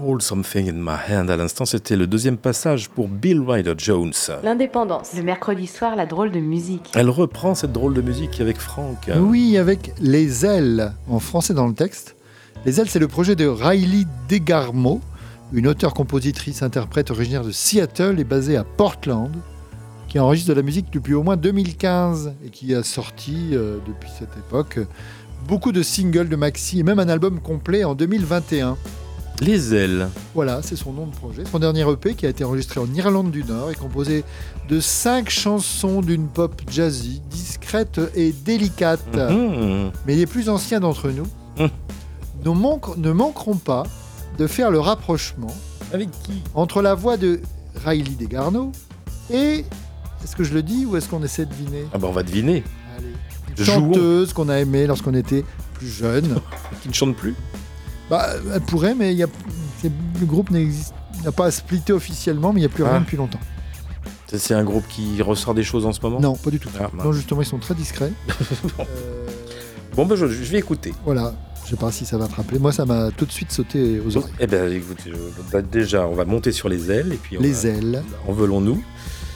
Hold Something in My Hand. À l'instant, c'était le deuxième passage pour Bill Ryder Jones. L'indépendance. Le mercredi soir, la drôle de musique. Elle reprend cette drôle de musique avec Franck. Oui, avec Les Ailes, en français dans le texte. Les Ailes, c'est le projet de Riley Degarmo, une auteure-compositrice-interprète originaire de Seattle et basée à Portland, qui enregistre de la musique depuis au moins 2015 et qui a sorti euh, depuis cette époque beaucoup de singles, de maxi et même un album complet en 2021. Les ailes. Voilà, c'est son nom de projet. Son dernier EP qui a été enregistré en Irlande du Nord est composé de cinq chansons d'une pop jazzy, discrète et délicate. Mhm. Mais les plus anciens d'entre nous Mhm. ne, manqueront pas de faire le rapprochement Avec qui? entre la voix de Riley Desgarneaux et, est-ce que je le dis ou est-ce qu'on essaie de deviner? Ah bah on va deviner. Allez. Une chanteuse qu'on a aimée lorsqu'on était plus jeune. Qui ne chante plus Bah, elle pourrait, mais y a, le groupe n'a pas splitté officiellement, mais il n'y a plus Ah. rien depuis longtemps. C'est- un groupe qui ressort des choses en ce moment? Non, pas du tout. Ah, non, justement, ils sont très discrets. Euh, Bon, bah je, je vais écouter. voilà, je sais pas si ça va te rappeler. Moi, ça m'a tout de suite sauté aux oreilles. Eh ben, écoute, euh, bah, déjà, on va monter sur les ailes et puis on Les va- ailes. envolons-nous.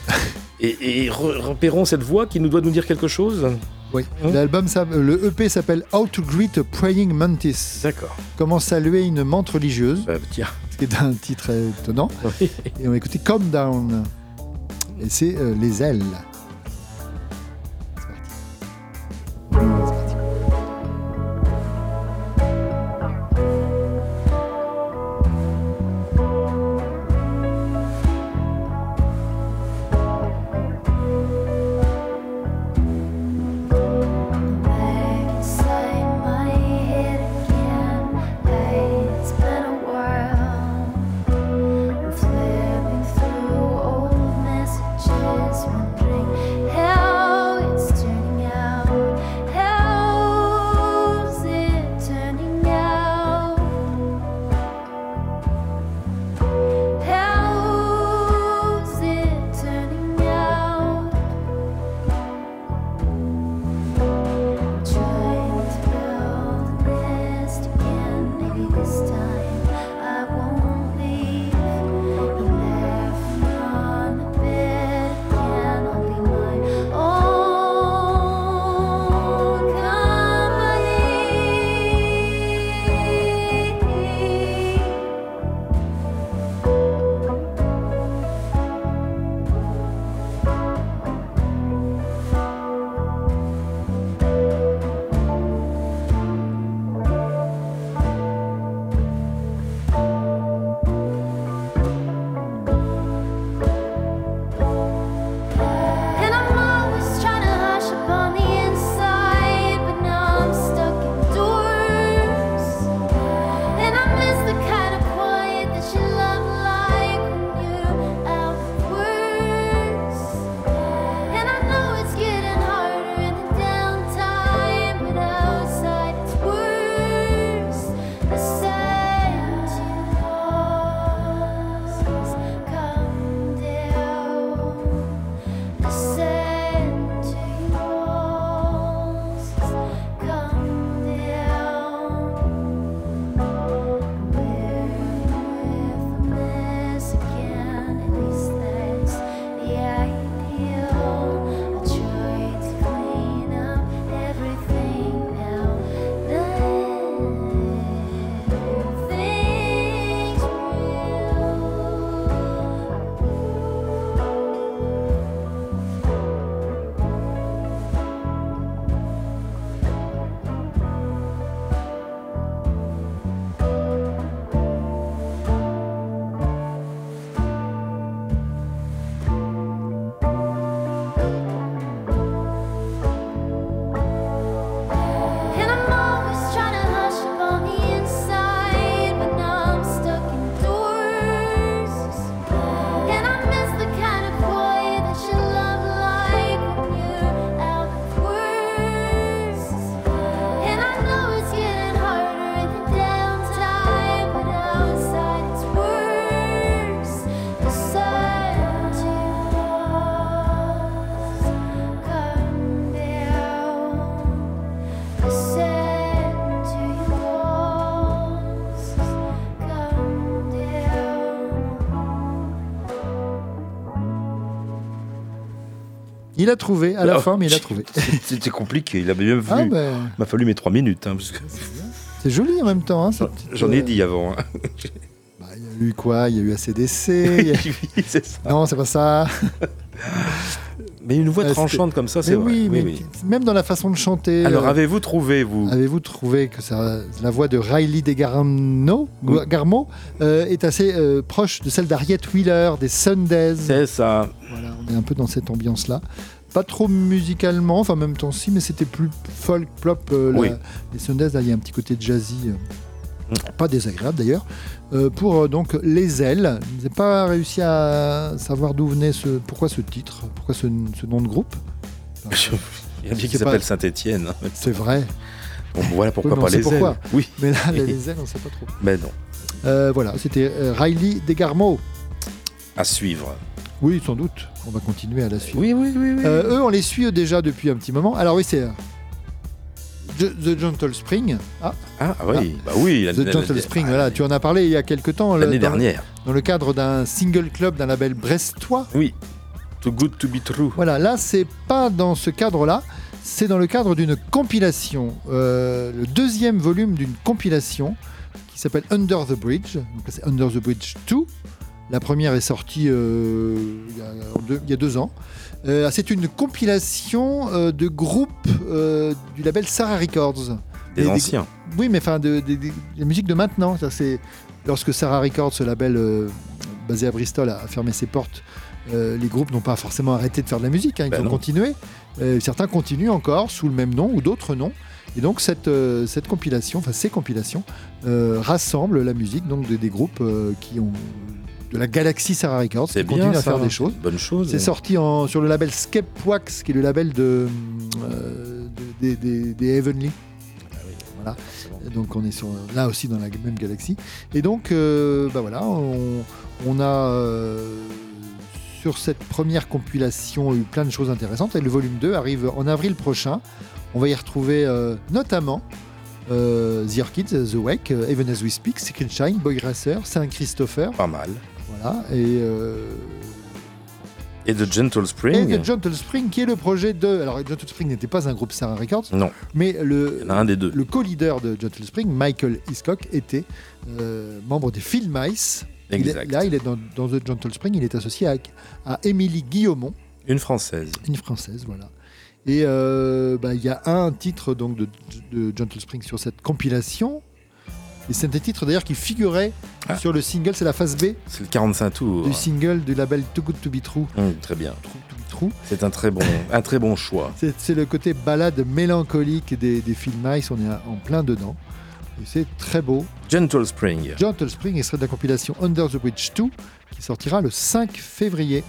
et et re- repérons cette voix qui nous doit nous dire quelque chose? Oui. Hein L'album, le EP s'appelle How to Greet a Praying Mantis. D'accord. Comment saluer une menthe religieuse, Bah, tiens. ce qui est un titre étonnant. Oui. Et on va écouter Calm Down. Et c'est euh, Les ailes. C'est parti. Il a trouvé, à la Ah, fin, mais il a trouvé. C'était compliqué, il a bien vu. Ah, ben, Il m'a fallu mes trois minutes. hein, parce que c'est joli en même temps. hein, J'en ai euh, dit avant. hein. Il y a eu quoi? Il y a eu ACDC. a- Oui, c'est ça. Non, c'est pas ça. Mais une voix Euh, tranchante comme ça, c'est vrai. oui, mais oui. même dans la façon de chanter. Alors, euh, avez-vous trouvé, vous? Avez-vous trouvé que ça, la voix de Riley Degarmo Oui. Garmo, euh, est assez euh, proche de celle d'Harriet Wheeler, des Sundays? C'est ça. Voilà, on est un peu dans cette ambiance-là. Pas trop musicalement, enfin en même temps si, mais c'était plus folk, plop. euh, la- Oui. Les Sundays, il y a un petit côté jazzy, euh, Mm. pas désagréable d'ailleurs. Euh, pour euh, donc Les Ailes, je n'ai pas réussi à savoir d'où venait ce, pourquoi ce titre, pourquoi ce, ce nom de groupe. Enfin, Il y a Je qui s'appelle. Saint-Étienne. C'est vrai, Bon, voilà pourquoi Oui, pas les pourquoi. ailes. Oui, mais là, les, les Ailes, on ne sait pas trop. mais non. Euh, voilà, c'était Riley Degarmo. À suivre. Oui, sans doute. On va continuer à la suivre. Oui, oui, oui. oui. Euh, eux, on les suit déjà depuis un petit moment. Alors oui, c'est euh, The, The Gentle Spring. Ah, Ah oui, bah oui. The Gentle Spring, voilà, tu en as parlé il y a quelques temps. le- L'année dernière. Dans le cadre d'un single club d'un label brestois. Oui. Too good to be true. Voilà, là, c'est pas dans ce cadre-là. C'est dans le cadre d'une compilation. euh, le deuxième volume d'une compilation qui s'appelle Under the Bridge. Donc là, c'est Under the Bridge 2. La première est sortie euh, il, y a, deux, il y a deux ans. Euh, c'est une compilation euh, de groupes du label Sarah Records. Des anciens. oui, mais enfin, de, de- de- la musique de maintenant. C'est lorsque Sarah Records, ce label basé à Bristol, a, fermé ses portes. les groupes n'ont pas forcément arrêté de faire de la musique, hein, ils Ben ont non. continué. Certains continuent encore sous le même nom ou d'autres noms. Et donc cette, euh, cette compilation, enfin ces compilations, euh, rassemblent la musique donc de- des groupes euh, qui ont de la galaxie Sarah Records, C'est bien continuent à ça. faire des choses. Bonne chose. C'est sorti en- sur le label Skepwax, qui est le label de, euh, de- des, Heavenly. Voilà. Donc on est sur, là aussi dans la même galaxie. Et donc, euh, bah voilà, on, on a euh, sur cette première compilation eu plein de choses intéressantes. Et le volume 2 arrive en avril prochain. On va y retrouver euh, notamment euh, The Orchids, The Wake, Even As We Speak, Secret Shine, Boy Racer, Saint Christopher. Pas mal. Voilà. Et. euh, Et The Gentle et Spring. The Gentle Spring, qui est le projet de. Alors, Gentle Spring n'était pas un groupe Sarah Records, Non, mais le, il un des deux. le co-leader de Gentle Spring, Michael Hiscock, était euh, membre des Phil Mice. Il est- Exact. là, il est dans, dans The Gentle Spring, il est associé à, à Émilie Guillaumont, Une française. une française, voilà. Et euh, bah, il y a un titre donc de, de Gentle Spring sur cette compilation. Et c'est un titre d'ailleurs qui figurait Ah. sur le single, c'est la phase B C'est le 45 tours. du single du label Too Good To Be True. Très bien. True to be true. C'est un très bon, un très bon choix. C'est le côté balade mélancolique des, des films Mice, on est en plein dedans. Et c'est très beau. Gentle Spring. Gentle Spring extrait de la compilation Under the Bridge 2 qui sortira le 5 février.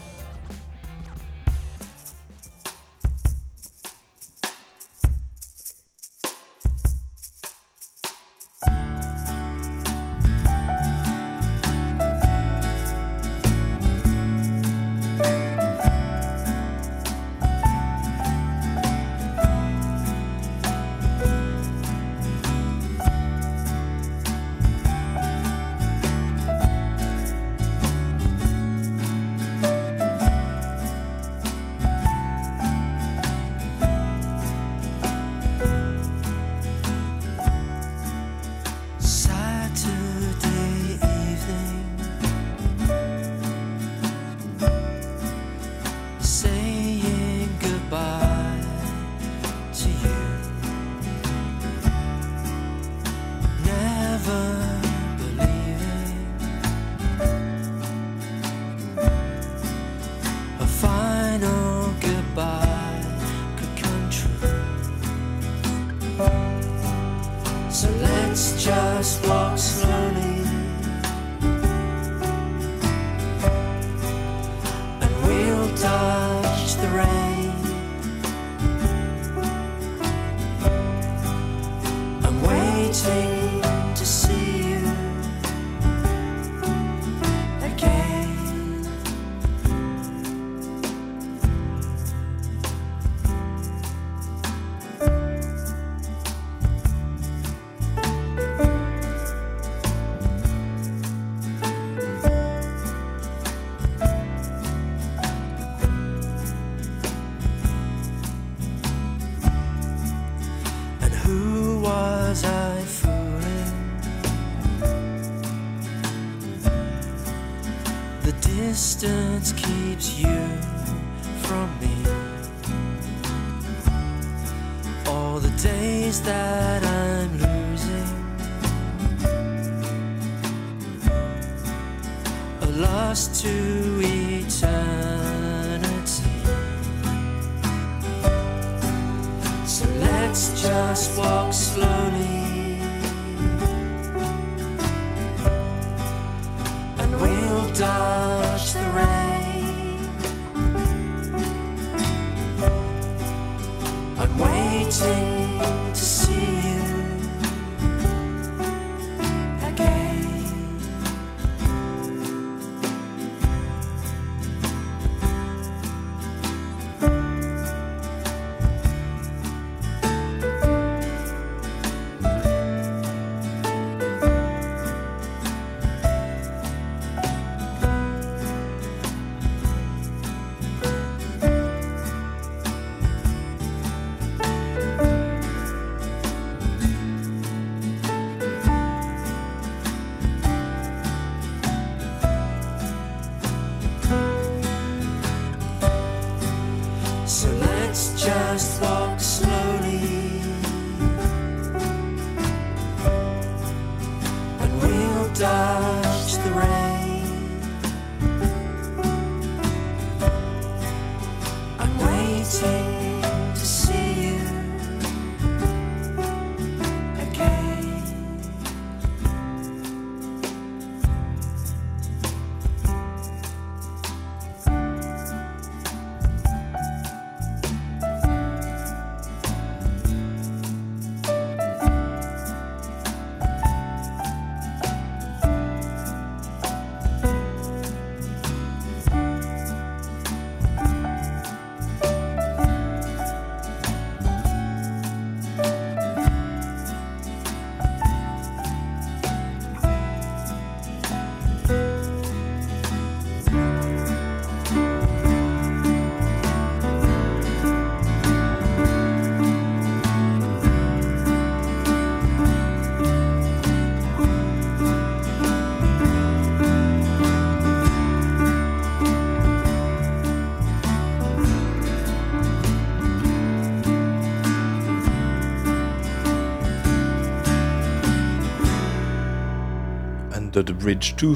The Bridge 2.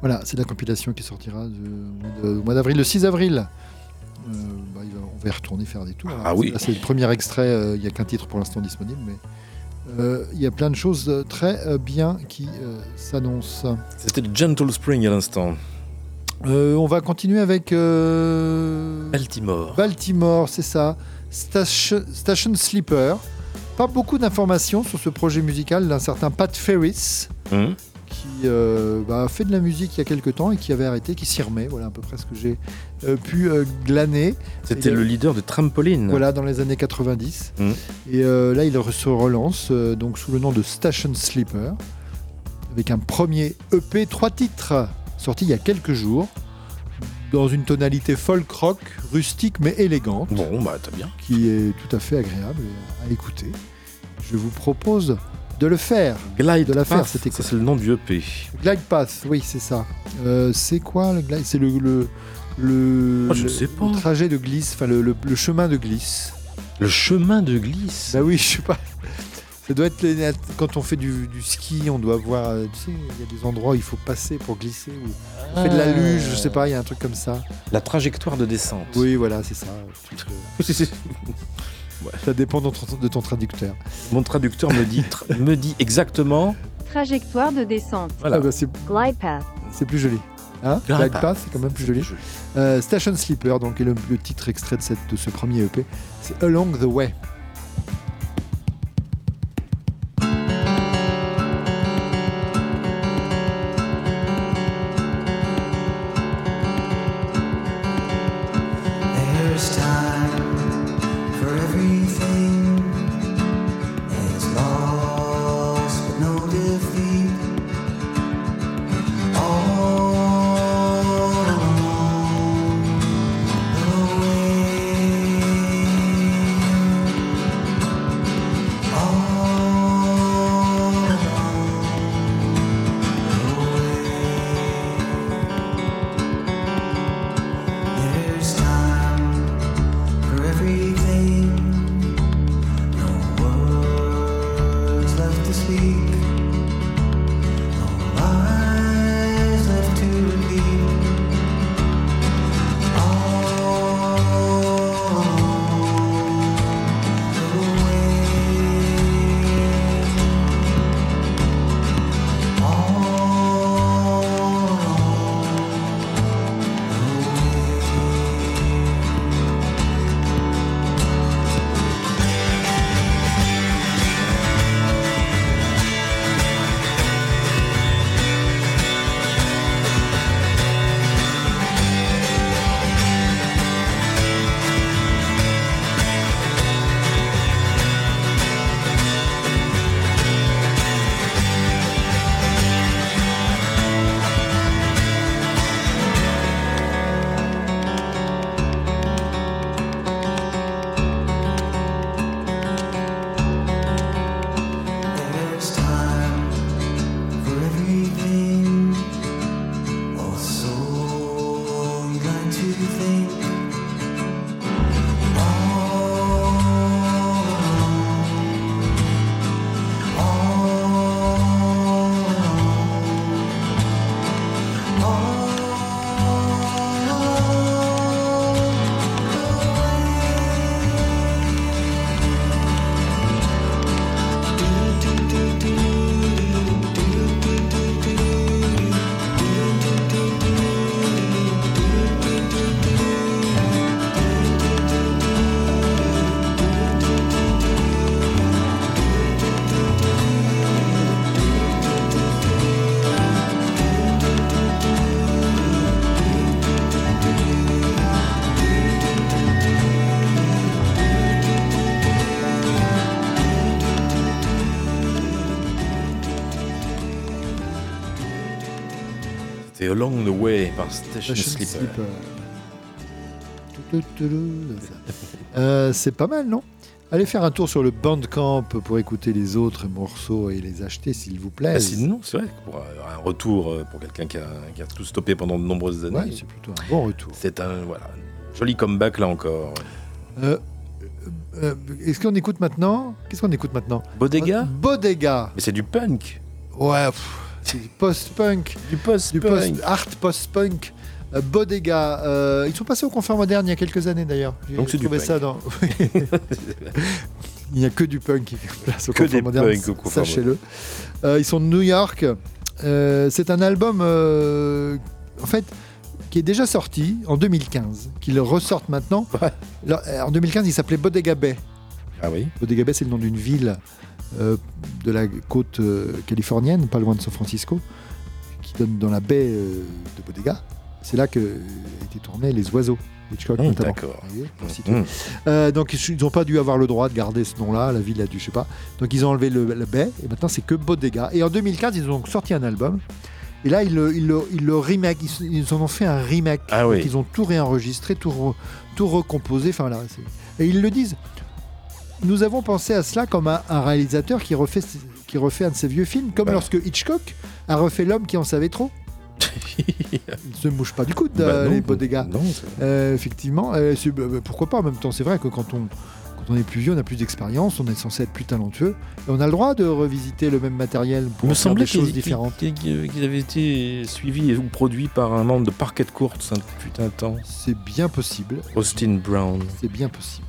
Voilà, c'est la compilation qui sortira de- au mois de- au mois d'avril, le 6 avril. Euh, bah, on va y retourner faire des tours. Ah oui. C'est le premier extrait, euh, il n'y a qu'un titre pour l'instant disponible, mais euh, il y a plein de choses très bien qui s'annoncent. C'était le Gentle Spring à l'instant. On va continuer avec Baltimore. Baltimore, c'est ça. Station, Station Sleeper. Pas beaucoup d'informations sur ce projet musical d'un certain Pat Ferris, Hum. qui euh, bah, a fait de la musique il y a quelques temps et qui avait arrêté, qui s'y remet. Voilà à peu près ce que j'ai euh, pu euh, glaner. C'était le leader de Trampoline. Voilà, dans les années 90. Hum. Et euh, là, il se relance donc sous le nom de Station Sleeper, avec un premier EP, trois titres, sorti il y a quelques jours, dans une tonalité folk rock, rustique mais élégante. Bon, bah, t'as bien. Qui est tout à fait agréable à écouter. Je vous propose de le faire. Glide de la Path, c'était ça c'est le nom du EP. Glide Path, oui, c'est ça. Euh, c'est quoi le glide? C'est le, le, le, Oh, je le- sais pas. le trajet de glisse, enfin le, le- chemin de glisse. Le chemin de glisse Bah oui, je sais pas. Ça doit être les- quand on fait du, du ski, on doit voir, euh, tu sais, il y a des endroits où il faut passer pour glisser. Ou on fait de la Ah. luge, je sais pas, il y a un truc comme ça. La trajectoire de descente. Oui, voilà, c'est ça. Ça dépend de ton, de ton traducteur. Mon traducteur me dit, tra- me dit exactement. Trajectoire de descente. Voilà. Ah bah, c'est Glide path. c'est plus joli. Hein Glide. Path, c'est quand même plus joli. Euh, Station Sleeper, donc est le, le titre extrait de, cette, de ce premier EP, c'est Along the Way. Along the Way par Station Station Sleeper. Sleeper. Euh, c'est pas mal, non? Allez faire un tour sur le Bandcamp pour écouter les autres morceaux et les acheter, s'il vous plaît. Ah, sinon, c'est vrai, pour un retour euh, pour quelqu'un qui a, qui a tout stoppé pendant de nombreuses années. Ouais, c'est plutôt un bon retour. C'est un voilà, joli comeback là encore. Euh, euh, Est-ce qu'on écoute maintenant? Qu'est-ce qu'on écoute maintenant? Bodega? Bodega. Mais c'est du punk. Ouais, pff, c'est du post-punk. Du post-punk. Du post art post-punk. Euh, Bodega. euh, ils sont passés au confort moderne il y a quelques années d'ailleurs. J'ai Donc c'est du trouvé punk. ça dans. il n'y a que du punk qui fait place au Que des moderne. punks au confort Sachez-le. Euh, ils sont de New York. Euh, c'est un album, euh, en fait, qui est déjà sorti en 2015, qu'ils ressortent maintenant. En 2015, il s'appelait Bodega Bay. Ah oui. Bodega Bay, c'est le nom d'une ville euh, de la côte euh, californienne, pas loin de San Francisco, qui donne dans la baie euh, de Bodega. C'est là que étaient tournés les oiseaux. Hitchcock Mmh, notamment. voyez, Mmh. Euh, donc ils n'ont pas dû avoir le droit de garder ce nom-là, la ville a dû, je sais pas. Donc ils ont enlevé le, la baie et maintenant c'est que Bodega. Et en 2015 ils ont sorti un album. Et là ils le, ils le, ils le remake, ils, ils en ont fait un remake. Ah oui. Ils ont tout réenregistré, tout, re- tout recomposé. Enfin là, et ils le disent. Nous avons pensé à cela comme un, un réalisateur qui refait, qui refait un de ses vieux films, comme Bah. lorsque Hitchcock a refait L'homme qui en savait trop. Ne se mouchent pas du coude, Bah euh, non, les c'est- Euh, effectivement, euh, bah, bah, pourquoi pas en même temps C'est vrai que quand on, quand on est plus vieux, on a plus d'expérience, on est censé être plus talentueux, et on a le droit de revisiter le même matériel pour Il me faire des choses différentes. qu'ils- qu'ils- qu'ils avaient été suivis ou produits par un membre de Parquet Courts un putain de temps. C'est bien possible. Austin Brown. C'est bien possible.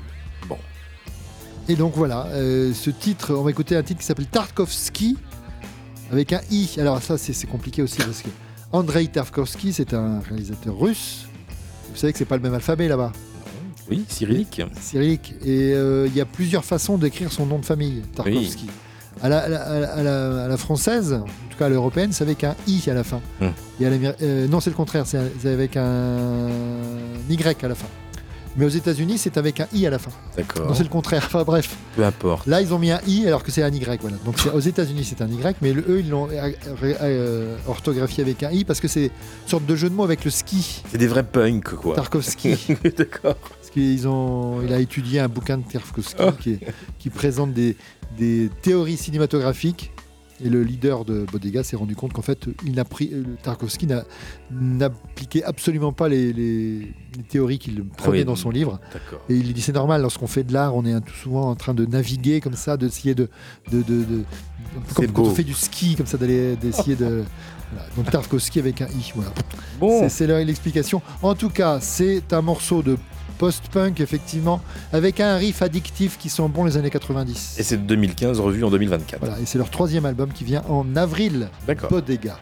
Et donc voilà, euh, ce titre, on va écouter un titre qui s'appelle Tarkovsky avec un i. Alors ça, c'est compliqué aussi parce que Andrei Tarkovsky, c'est un réalisateur russe. Vous savez que c'est pas le même alphabet là-bas. Oui, cyrillique. Cyrillique. Et euh, il y a plusieurs façons d'écrire son nom de famille, Tarkovsky. À, la, à la- à la- à la- à la française, en tout cas à l'européenne, c'est avec un i à la fin. Hum. Et à euh, non, c'est le contraire, c'est avec un y à la fin. Mais aux États-Unis, c'est avec un i à la fin. D'accord. C'est le contraire. Enfin bref. Peu importe. Là, ils ont mis un i alors que c'est un y. Voilà. Donc aux États-Unis, c'est un y, mais le- eux, ils l'ont euh, euh, orthographié avec un i parce que c'est une sorte de jeu de mots avec le ski. C'est des vrais punks, quoi. Tarkovsky. D'accord. Parce qu'ils ont, il a étudié un bouquin de Tarkovsky Oh. qui présente des, des théories cinématographiques. Et le leader de Bodega s'est rendu compte qu'en fait, il n'a pris, euh, Tarkovsky n'a- n'appliquait absolument pas les, les- les théories qu'il prenait oui, dans son livre. Et il dit c'est normal, lorsqu'on fait de l'art, on est tout souvent en train de naviguer comme ça, d'essayer de. de, comme quand on fait du ski, comme ça, d'aller d'essayer de. Voilà. Donc Tarkovsky avec un i. Voilà. Bon. C'est- l'explication. En tout cas, c'est un morceau de post-punk, effectivement, avec un riff addictif qui sent bon les années 90. Et c'est de 2015 revu en 2024. Voilà, et c'est leur troisième album qui vient en avril. D'accord. Bodega.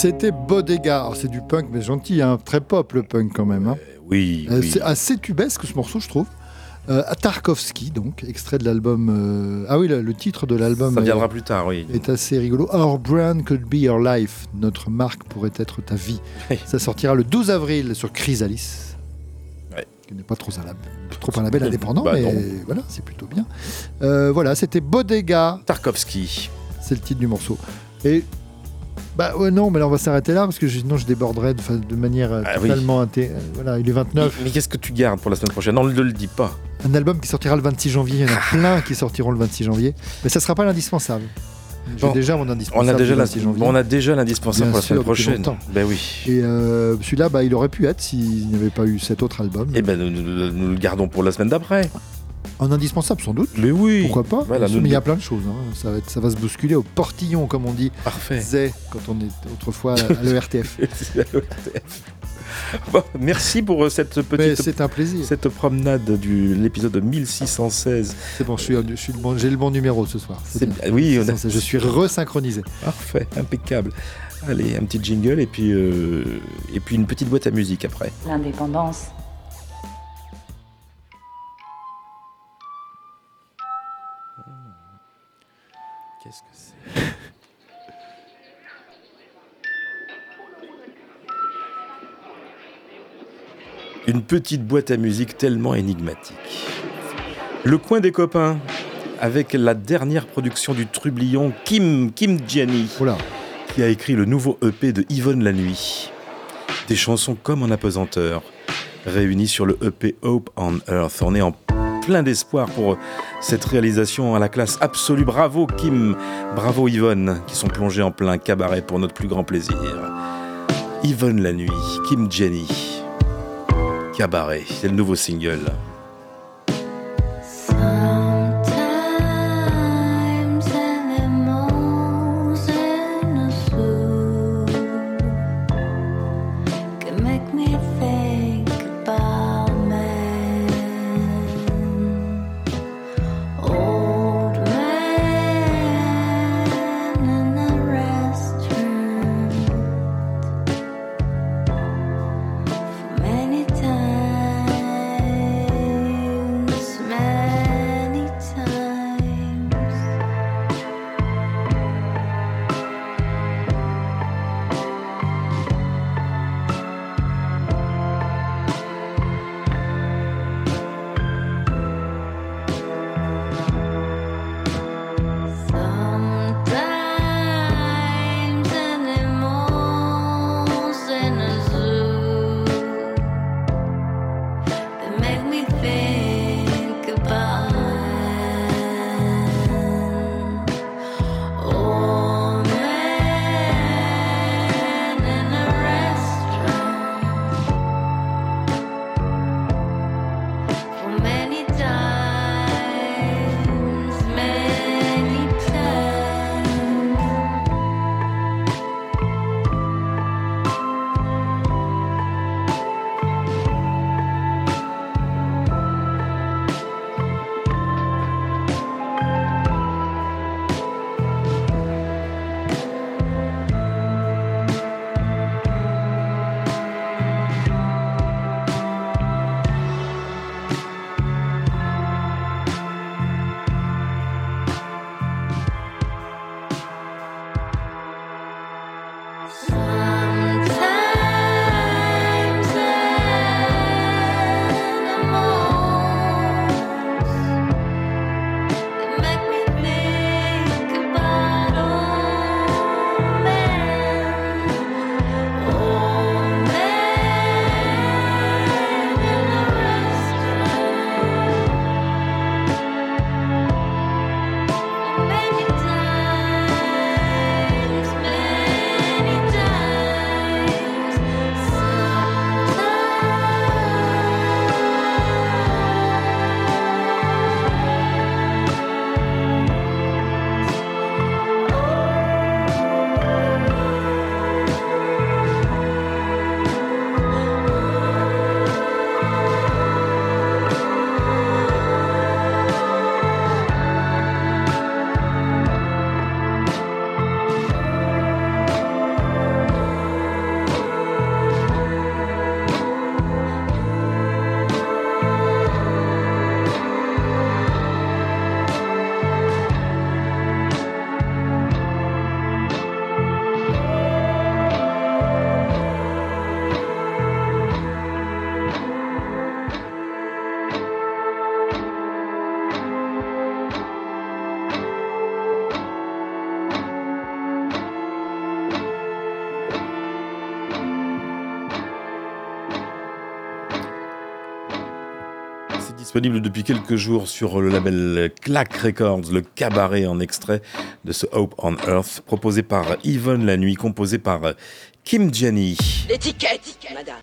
C'était Bodega. Alors, C'est du punk, mais gentil, hein, très pop le punk quand même. hein. Oui, Euh, oui. C'est assez tubesque ce morceau, je trouve. Euh, à Tarkovsky, donc, extrait de l'album. euh, Ah oui, le, le titre de l'album Ça est- viendra plus tard, oui. est assez rigolo. Our brand could be your life. Notre marque pourrait être ta vie. Ça sortira le 12 avril sur Chrysalis. Qui n'est pas trop un, lab- trop indépendant, Bah mais non. voilà, c'est plutôt bien. Euh, voilà, c'était Bodega. Tarkovsky. C'est le titre du morceau. Et. Bah ouais, non, mais là on va s'arrêter là parce que sinon je déborderais de, manière euh, Ah oui. totalement. inté- euh, Voilà, il est 29. Mais, mais qu'est-ce que tu gardes pour la semaine prochaine? Non, ne le dis pas. Un album qui sortira le 26 janvier. Il y en a plein qui sortiront le 26 janvier. Mais ça sera pas l'indispensable. J'ai Bon. déjà mon indispensable. On a déjà du la- 26 janvier. on a déjà l'indispensable Bien pour la sûr, semaine depuis prochaine. longtemps. Ben oui. Et euh, celui-là, bah, il aurait pu être s'il n'y avait pas eu cet autre album. Eh ben, nous, nous- nous le gardons pour la semaine d'après. Un indispensable sans doute. Mais oui. Pourquoi pas Mais il y a plein de choses. hein. Ça, va être- ça va se bousculer au portillon, comme on dit. Parfait. Zay, quand on est autrefois à l'ERTF. Bon, merci pour euh, cette petite c'est un plaisir. cette promenade de l'épisode 1616. C'est bon, je suis, je suis le bon- j'ai le bon numéro ce soir. Oui, on a- Je suis resynchronisé. Parfait, impeccable. Allez, un petit jingle et puis, euh, et puis une petite boîte à musique après. L'indépendance. Une petite boîte à musique tellement énigmatique. Le coin des copains, avec la dernière production du trublion Kim, Kim Gianni, qui a écrit le nouveau EP de Yvonne la Nuit. Des chansons comme en apesanteur, réunies sur le EP Hope on Earth. On est en plein d'espoir pour cette réalisation à la classe absolue. Bravo Kim, bravo Yvonne, qui sont plongés en plein cabaret pour notre plus grand plaisir. Yvonne la nuit, Kim Jenny, cabaret, c'est le nouveau single. Disponible depuis quelques jours sur le label Clack Records, le cabaret en extrait de ce Hope on Earth, proposé par Yvonne La Nuit, composé par Kim madame.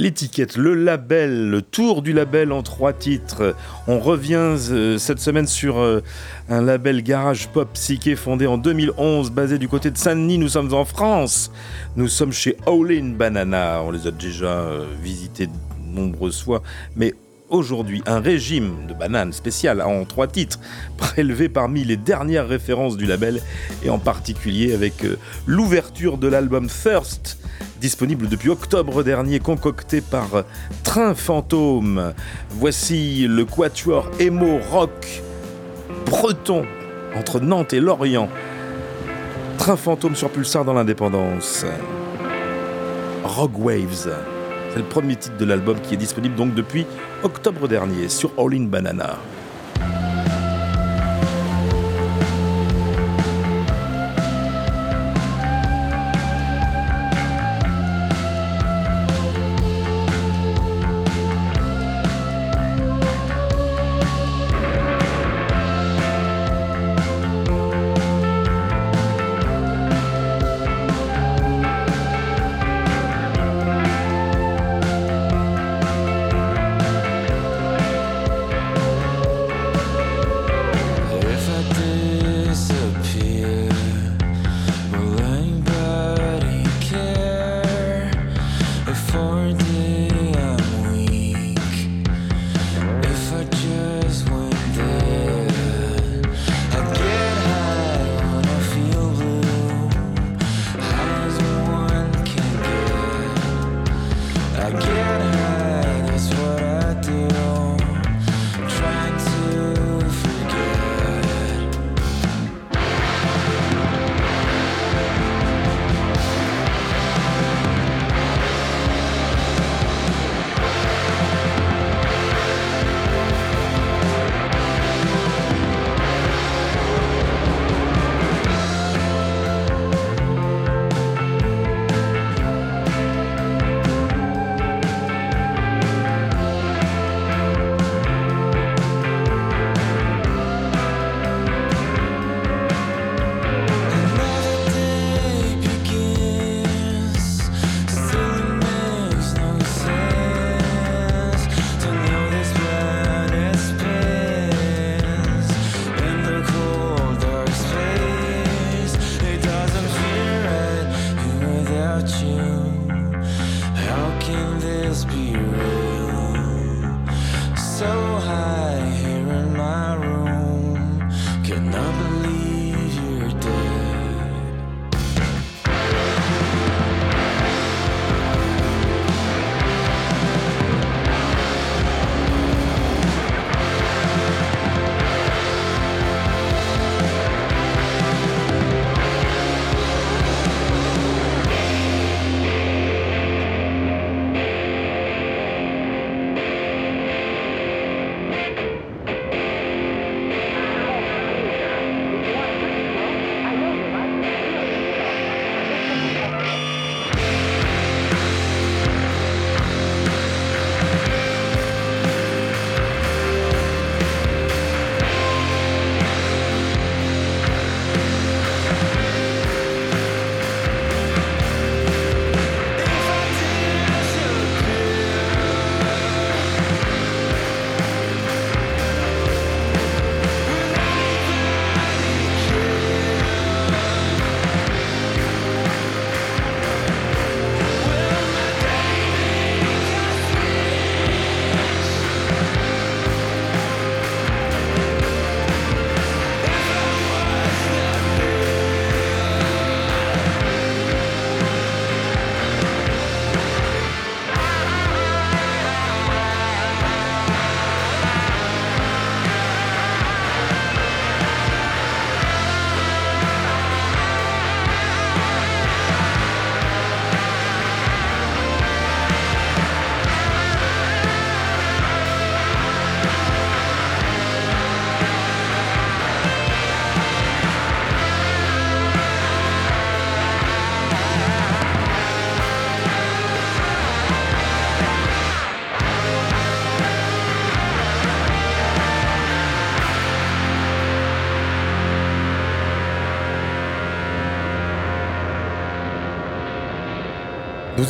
L'étiquette, le label, le tour du label en trois titres. On revient euh, cette semaine sur euh, un label garage pop psyché fondé en 2011, basé du côté de Saint-Denis. Nous sommes en France. Nous sommes chez All In Banana. On les a déjà euh, visités de nombreuses fois, mais aujourd'hui un régime de bananes spécial en trois titres, prélevé parmi les dernières références du label, et en particulier avec euh, l'ouverture de l'album First, disponible depuis octobre dernier, concocté par euh, Train Fantôme. Voici le quatuor emo rock breton entre Nantes et Lorient. Train Fantôme sur Pulsar dans l'indépendance. Rogue Waves. C'est le premier titre de l'album qui est disponible donc depuis octobre dernier sur All In Banana.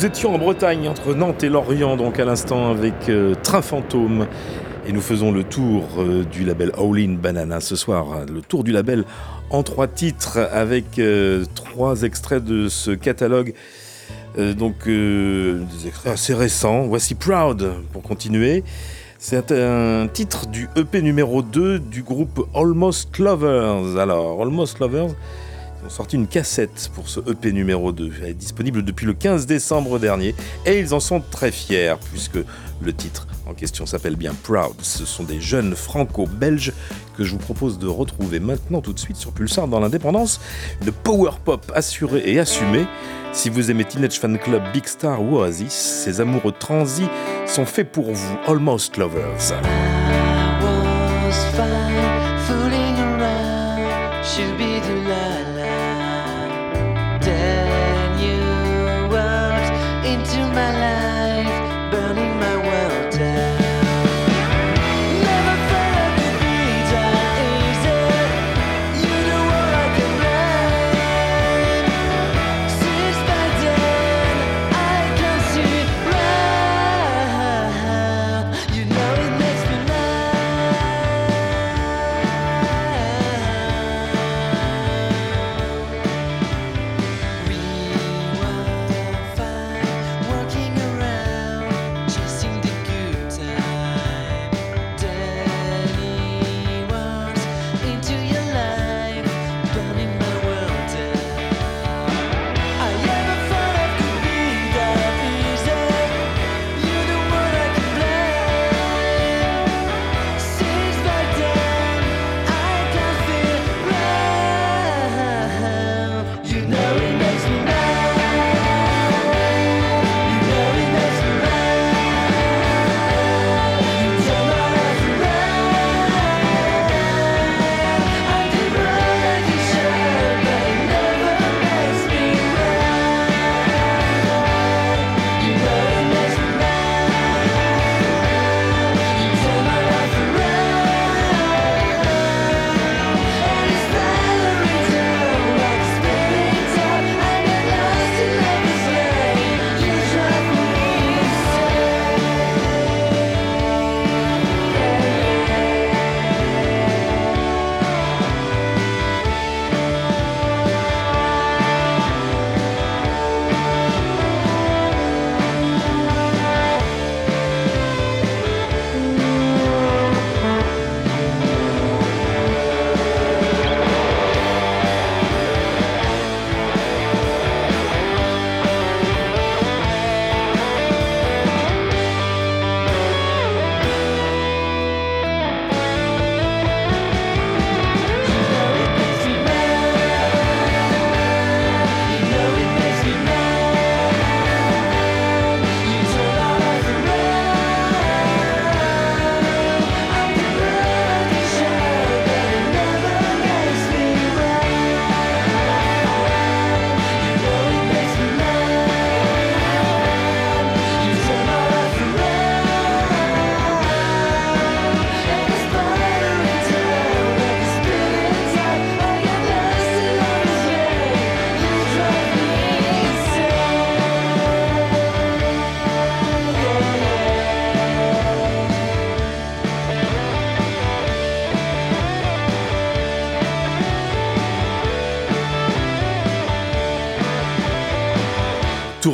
Nous étions en Bretagne, entre Nantes et Lorient, donc à l'instant, avec euh, Train Fantôme. Et nous faisons le tour euh, du label Howlin' Banana ce soir. Le tour du label en trois titres, avec euh, trois extraits de ce catalogue. Donc, des extraits assez récents. Voici Proud, pour continuer. C'est un titre du EP numéro 2 du groupe Almost Lovers. Alors, Almost Lovers, ont sorti une cassette pour ce EP numéro 2. Elle est disponible depuis le 15 décembre dernier et ils en sont très fiers puisque le titre en question s'appelle bien Proud. Ce sont des jeunes franco-belges que je vous propose de retrouver maintenant tout de suite sur Pulsar dans l'indépendance. Une power pop assurée et assumée. Si vous aimez Teenage Fan Club, Big Star ou Oasis, ces amoureux transis sont faits pour vous. Almost Lovers.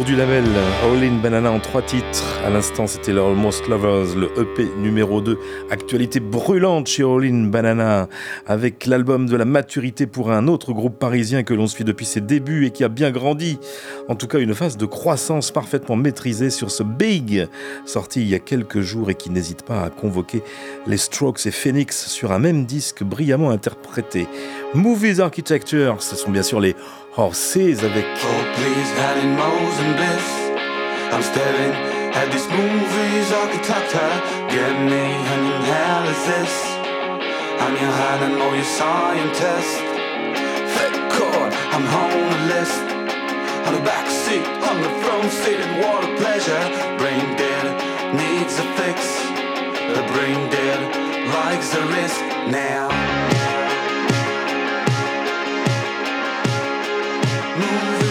Du label All in Banana en trois titres. À l'instant, c'était le Almost Lovers, le EP numéro 2. Actualité brûlante chez All in Banana avec l'album de la maturité pour un autre groupe parisien que l'on suit depuis ses débuts et qui a bien grandi. En tout cas, une phase de croissance parfaitement maîtrisée sur ce Big, sorti il y a quelques jours et qui n'hésite pas à convoquer les Strokes et Phoenix sur un même disque brillamment interprété. Movies Architecture, ce sont bien sûr les Horses avec Oh, please, this movie's architecture. Me. I'm your hand and your. Fake I'm homeless. On the back seat, on the front seat, what a pleasure. Brain dead, needs a fix. The brain dead likes the risk now. Movies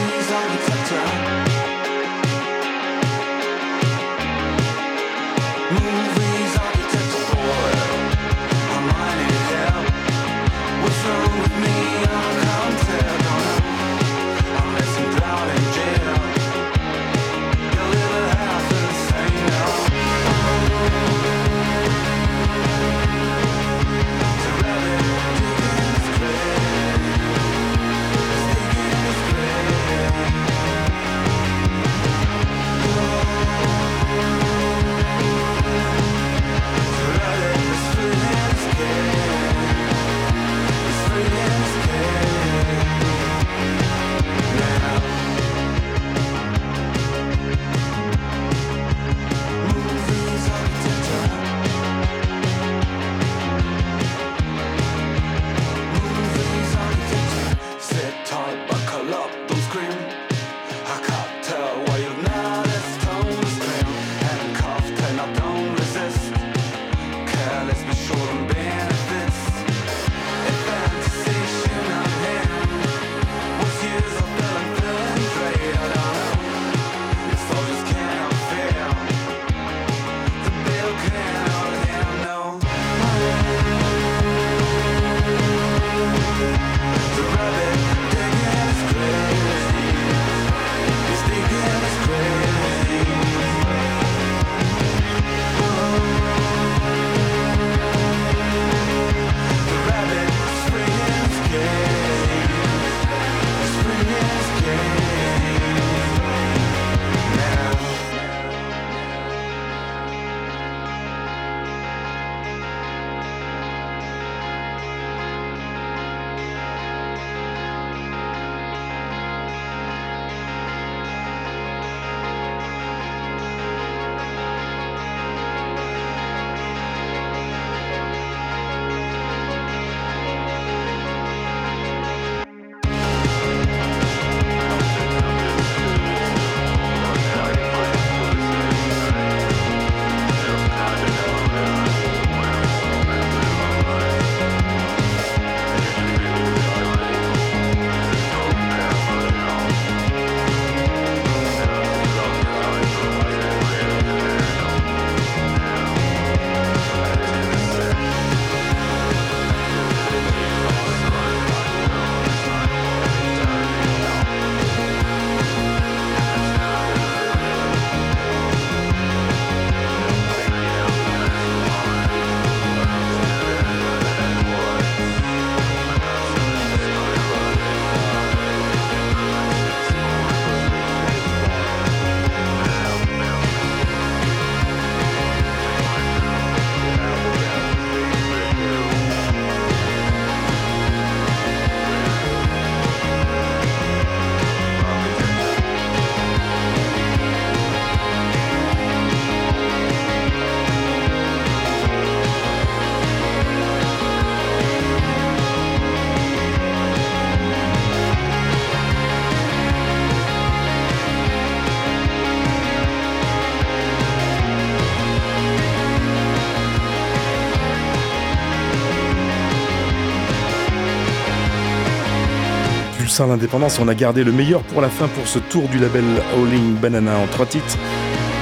L'indépendance, on a gardé le meilleur pour la fin pour ce tour du label Howling Banana en trois titres.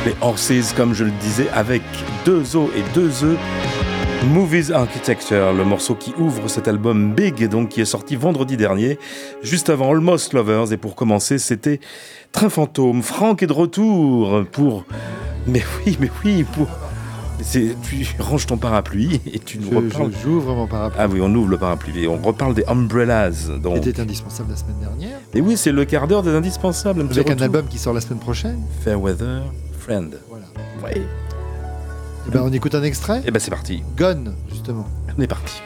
Les Horses, comme je le disais, avec deux O et deux E. Movies Architecture, le morceau qui ouvre cet album Big, donc qui est sorti vendredi dernier, juste avant Almost Lovers. Et pour commencer, c'était Train Fantôme. Franck est de retour pour. Mais oui, mais oui, pour. C'est, tu ranges ton parapluie et tu nous Je- reparles. J'ouvre mon parapluie. Ah oui, on ouvre le parapluie et on reparle des Umbrellas. Donc. C'était indispensable la semaine dernière. Et oui, c'est le quart d'heure des indispensables. Avec un album qui sort la semaine prochaine. Fairweather Friend. Voilà. Ouais. Eh ben, on écoute un extrait Et ben c'est parti. Gone, justement. On est parti.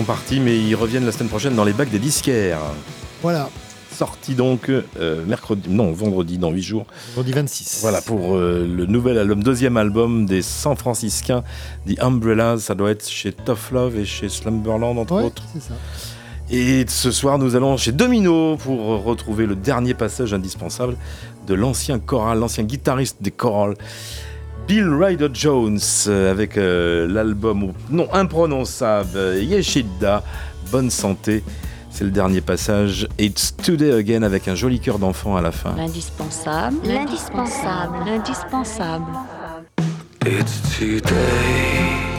Sont partis, mais ils reviennent la semaine prochaine dans les bacs des disquaires. Voilà. Sorti donc euh, mercredi, non, vendredi, dans 8 jours. Vendredi 26. Voilà, pour euh, le nouvel album, deuxième album des San Franciscains, The Umbrellas. Ça doit être chez Tough Love et chez Slumberland, entre Ouais, autres. c'est ça. Et ce soir, nous allons chez Domino pour retrouver le dernier passage indispensable de l'ancien choral, l'ancien guitariste des chorales, Bill Ryder Jones, euh, avec euh, l'album au nom imprononçable euh, Yeshida, Bonne Santé. C'est le dernier passage. It's Today Again avec un joli cœur d'enfant à la fin. L'indispensable. L'indispensable. L'indispensable. It's today,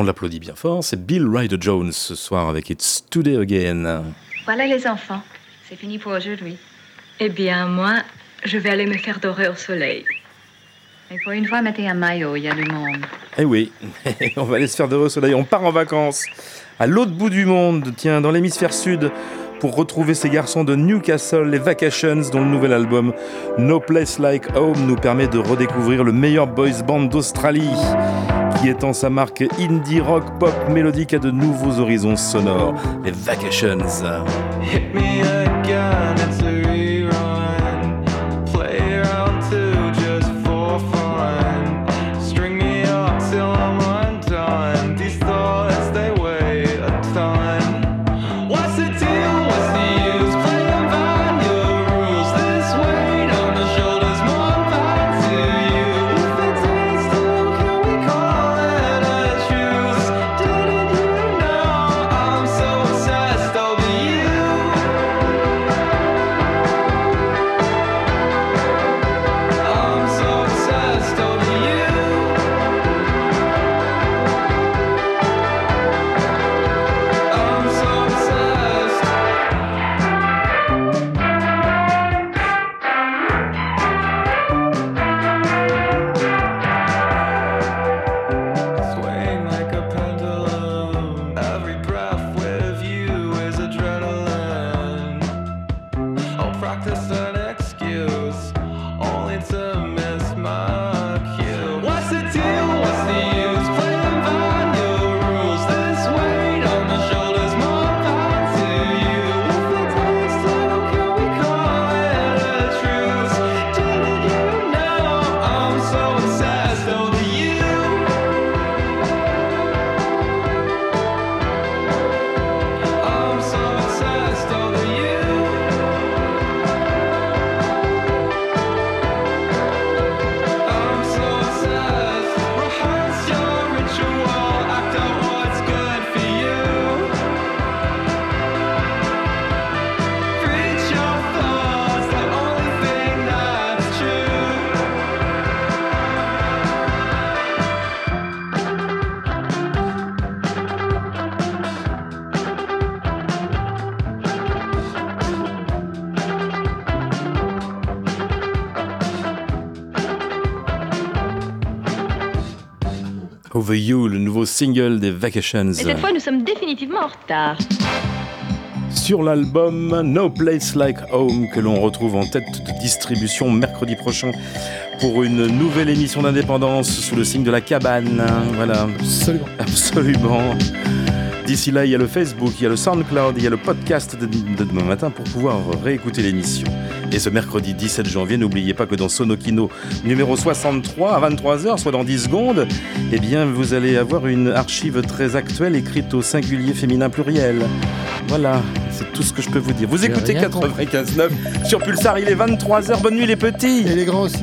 On l'applaudit bien fort. C'est Bill Ryder Jones ce soir avec It's Today Again. Voilà les enfants, c'est fini pour aujourd'hui. Eh bien, moi, je vais aller me faire dorer au soleil. Et pour une fois, mettez un maillot, il y a du monde. Eh oui, on va aller se faire de au soleil. On part en vacances à l'autre bout du monde, tiens, dans l'hémisphère sud, pour retrouver ces garçons de Newcastle, les Vacations, dont le nouvel album No Place Like Home nous permet de redécouvrir le meilleur boys band d'Australie, qui étend sa marque indie rock pop mélodique à de nouveaux horizons sonores. Les Vacations. Over You, le nouveau single des Vacations. Et cette fois, nous sommes définitivement en retard. Sur l'album No Place Like Home, que l'on retrouve en tête de distribution mercredi prochain pour une nouvelle émission d'indépendance sous le signe de la cabane. Voilà. Absolument. Absolument. D'ici là, il y a le Facebook, il y a le SoundCloud, il y a le podcast de, de demain matin pour pouvoir réécouter l'émission. Et ce mercredi 17 janvier, n'oubliez pas que dans Sonokino numéro 63 à 23h, soit dans 10 secondes, eh bien, vous allez avoir une archive très actuelle écrite au singulier féminin pluriel. Voilà, c'est tout ce que je peux vous dire. Vous écoutez rien compris. 95.9 sur Pulsar, il est 23h. Bonne nuit les petits. Et les grands aussi.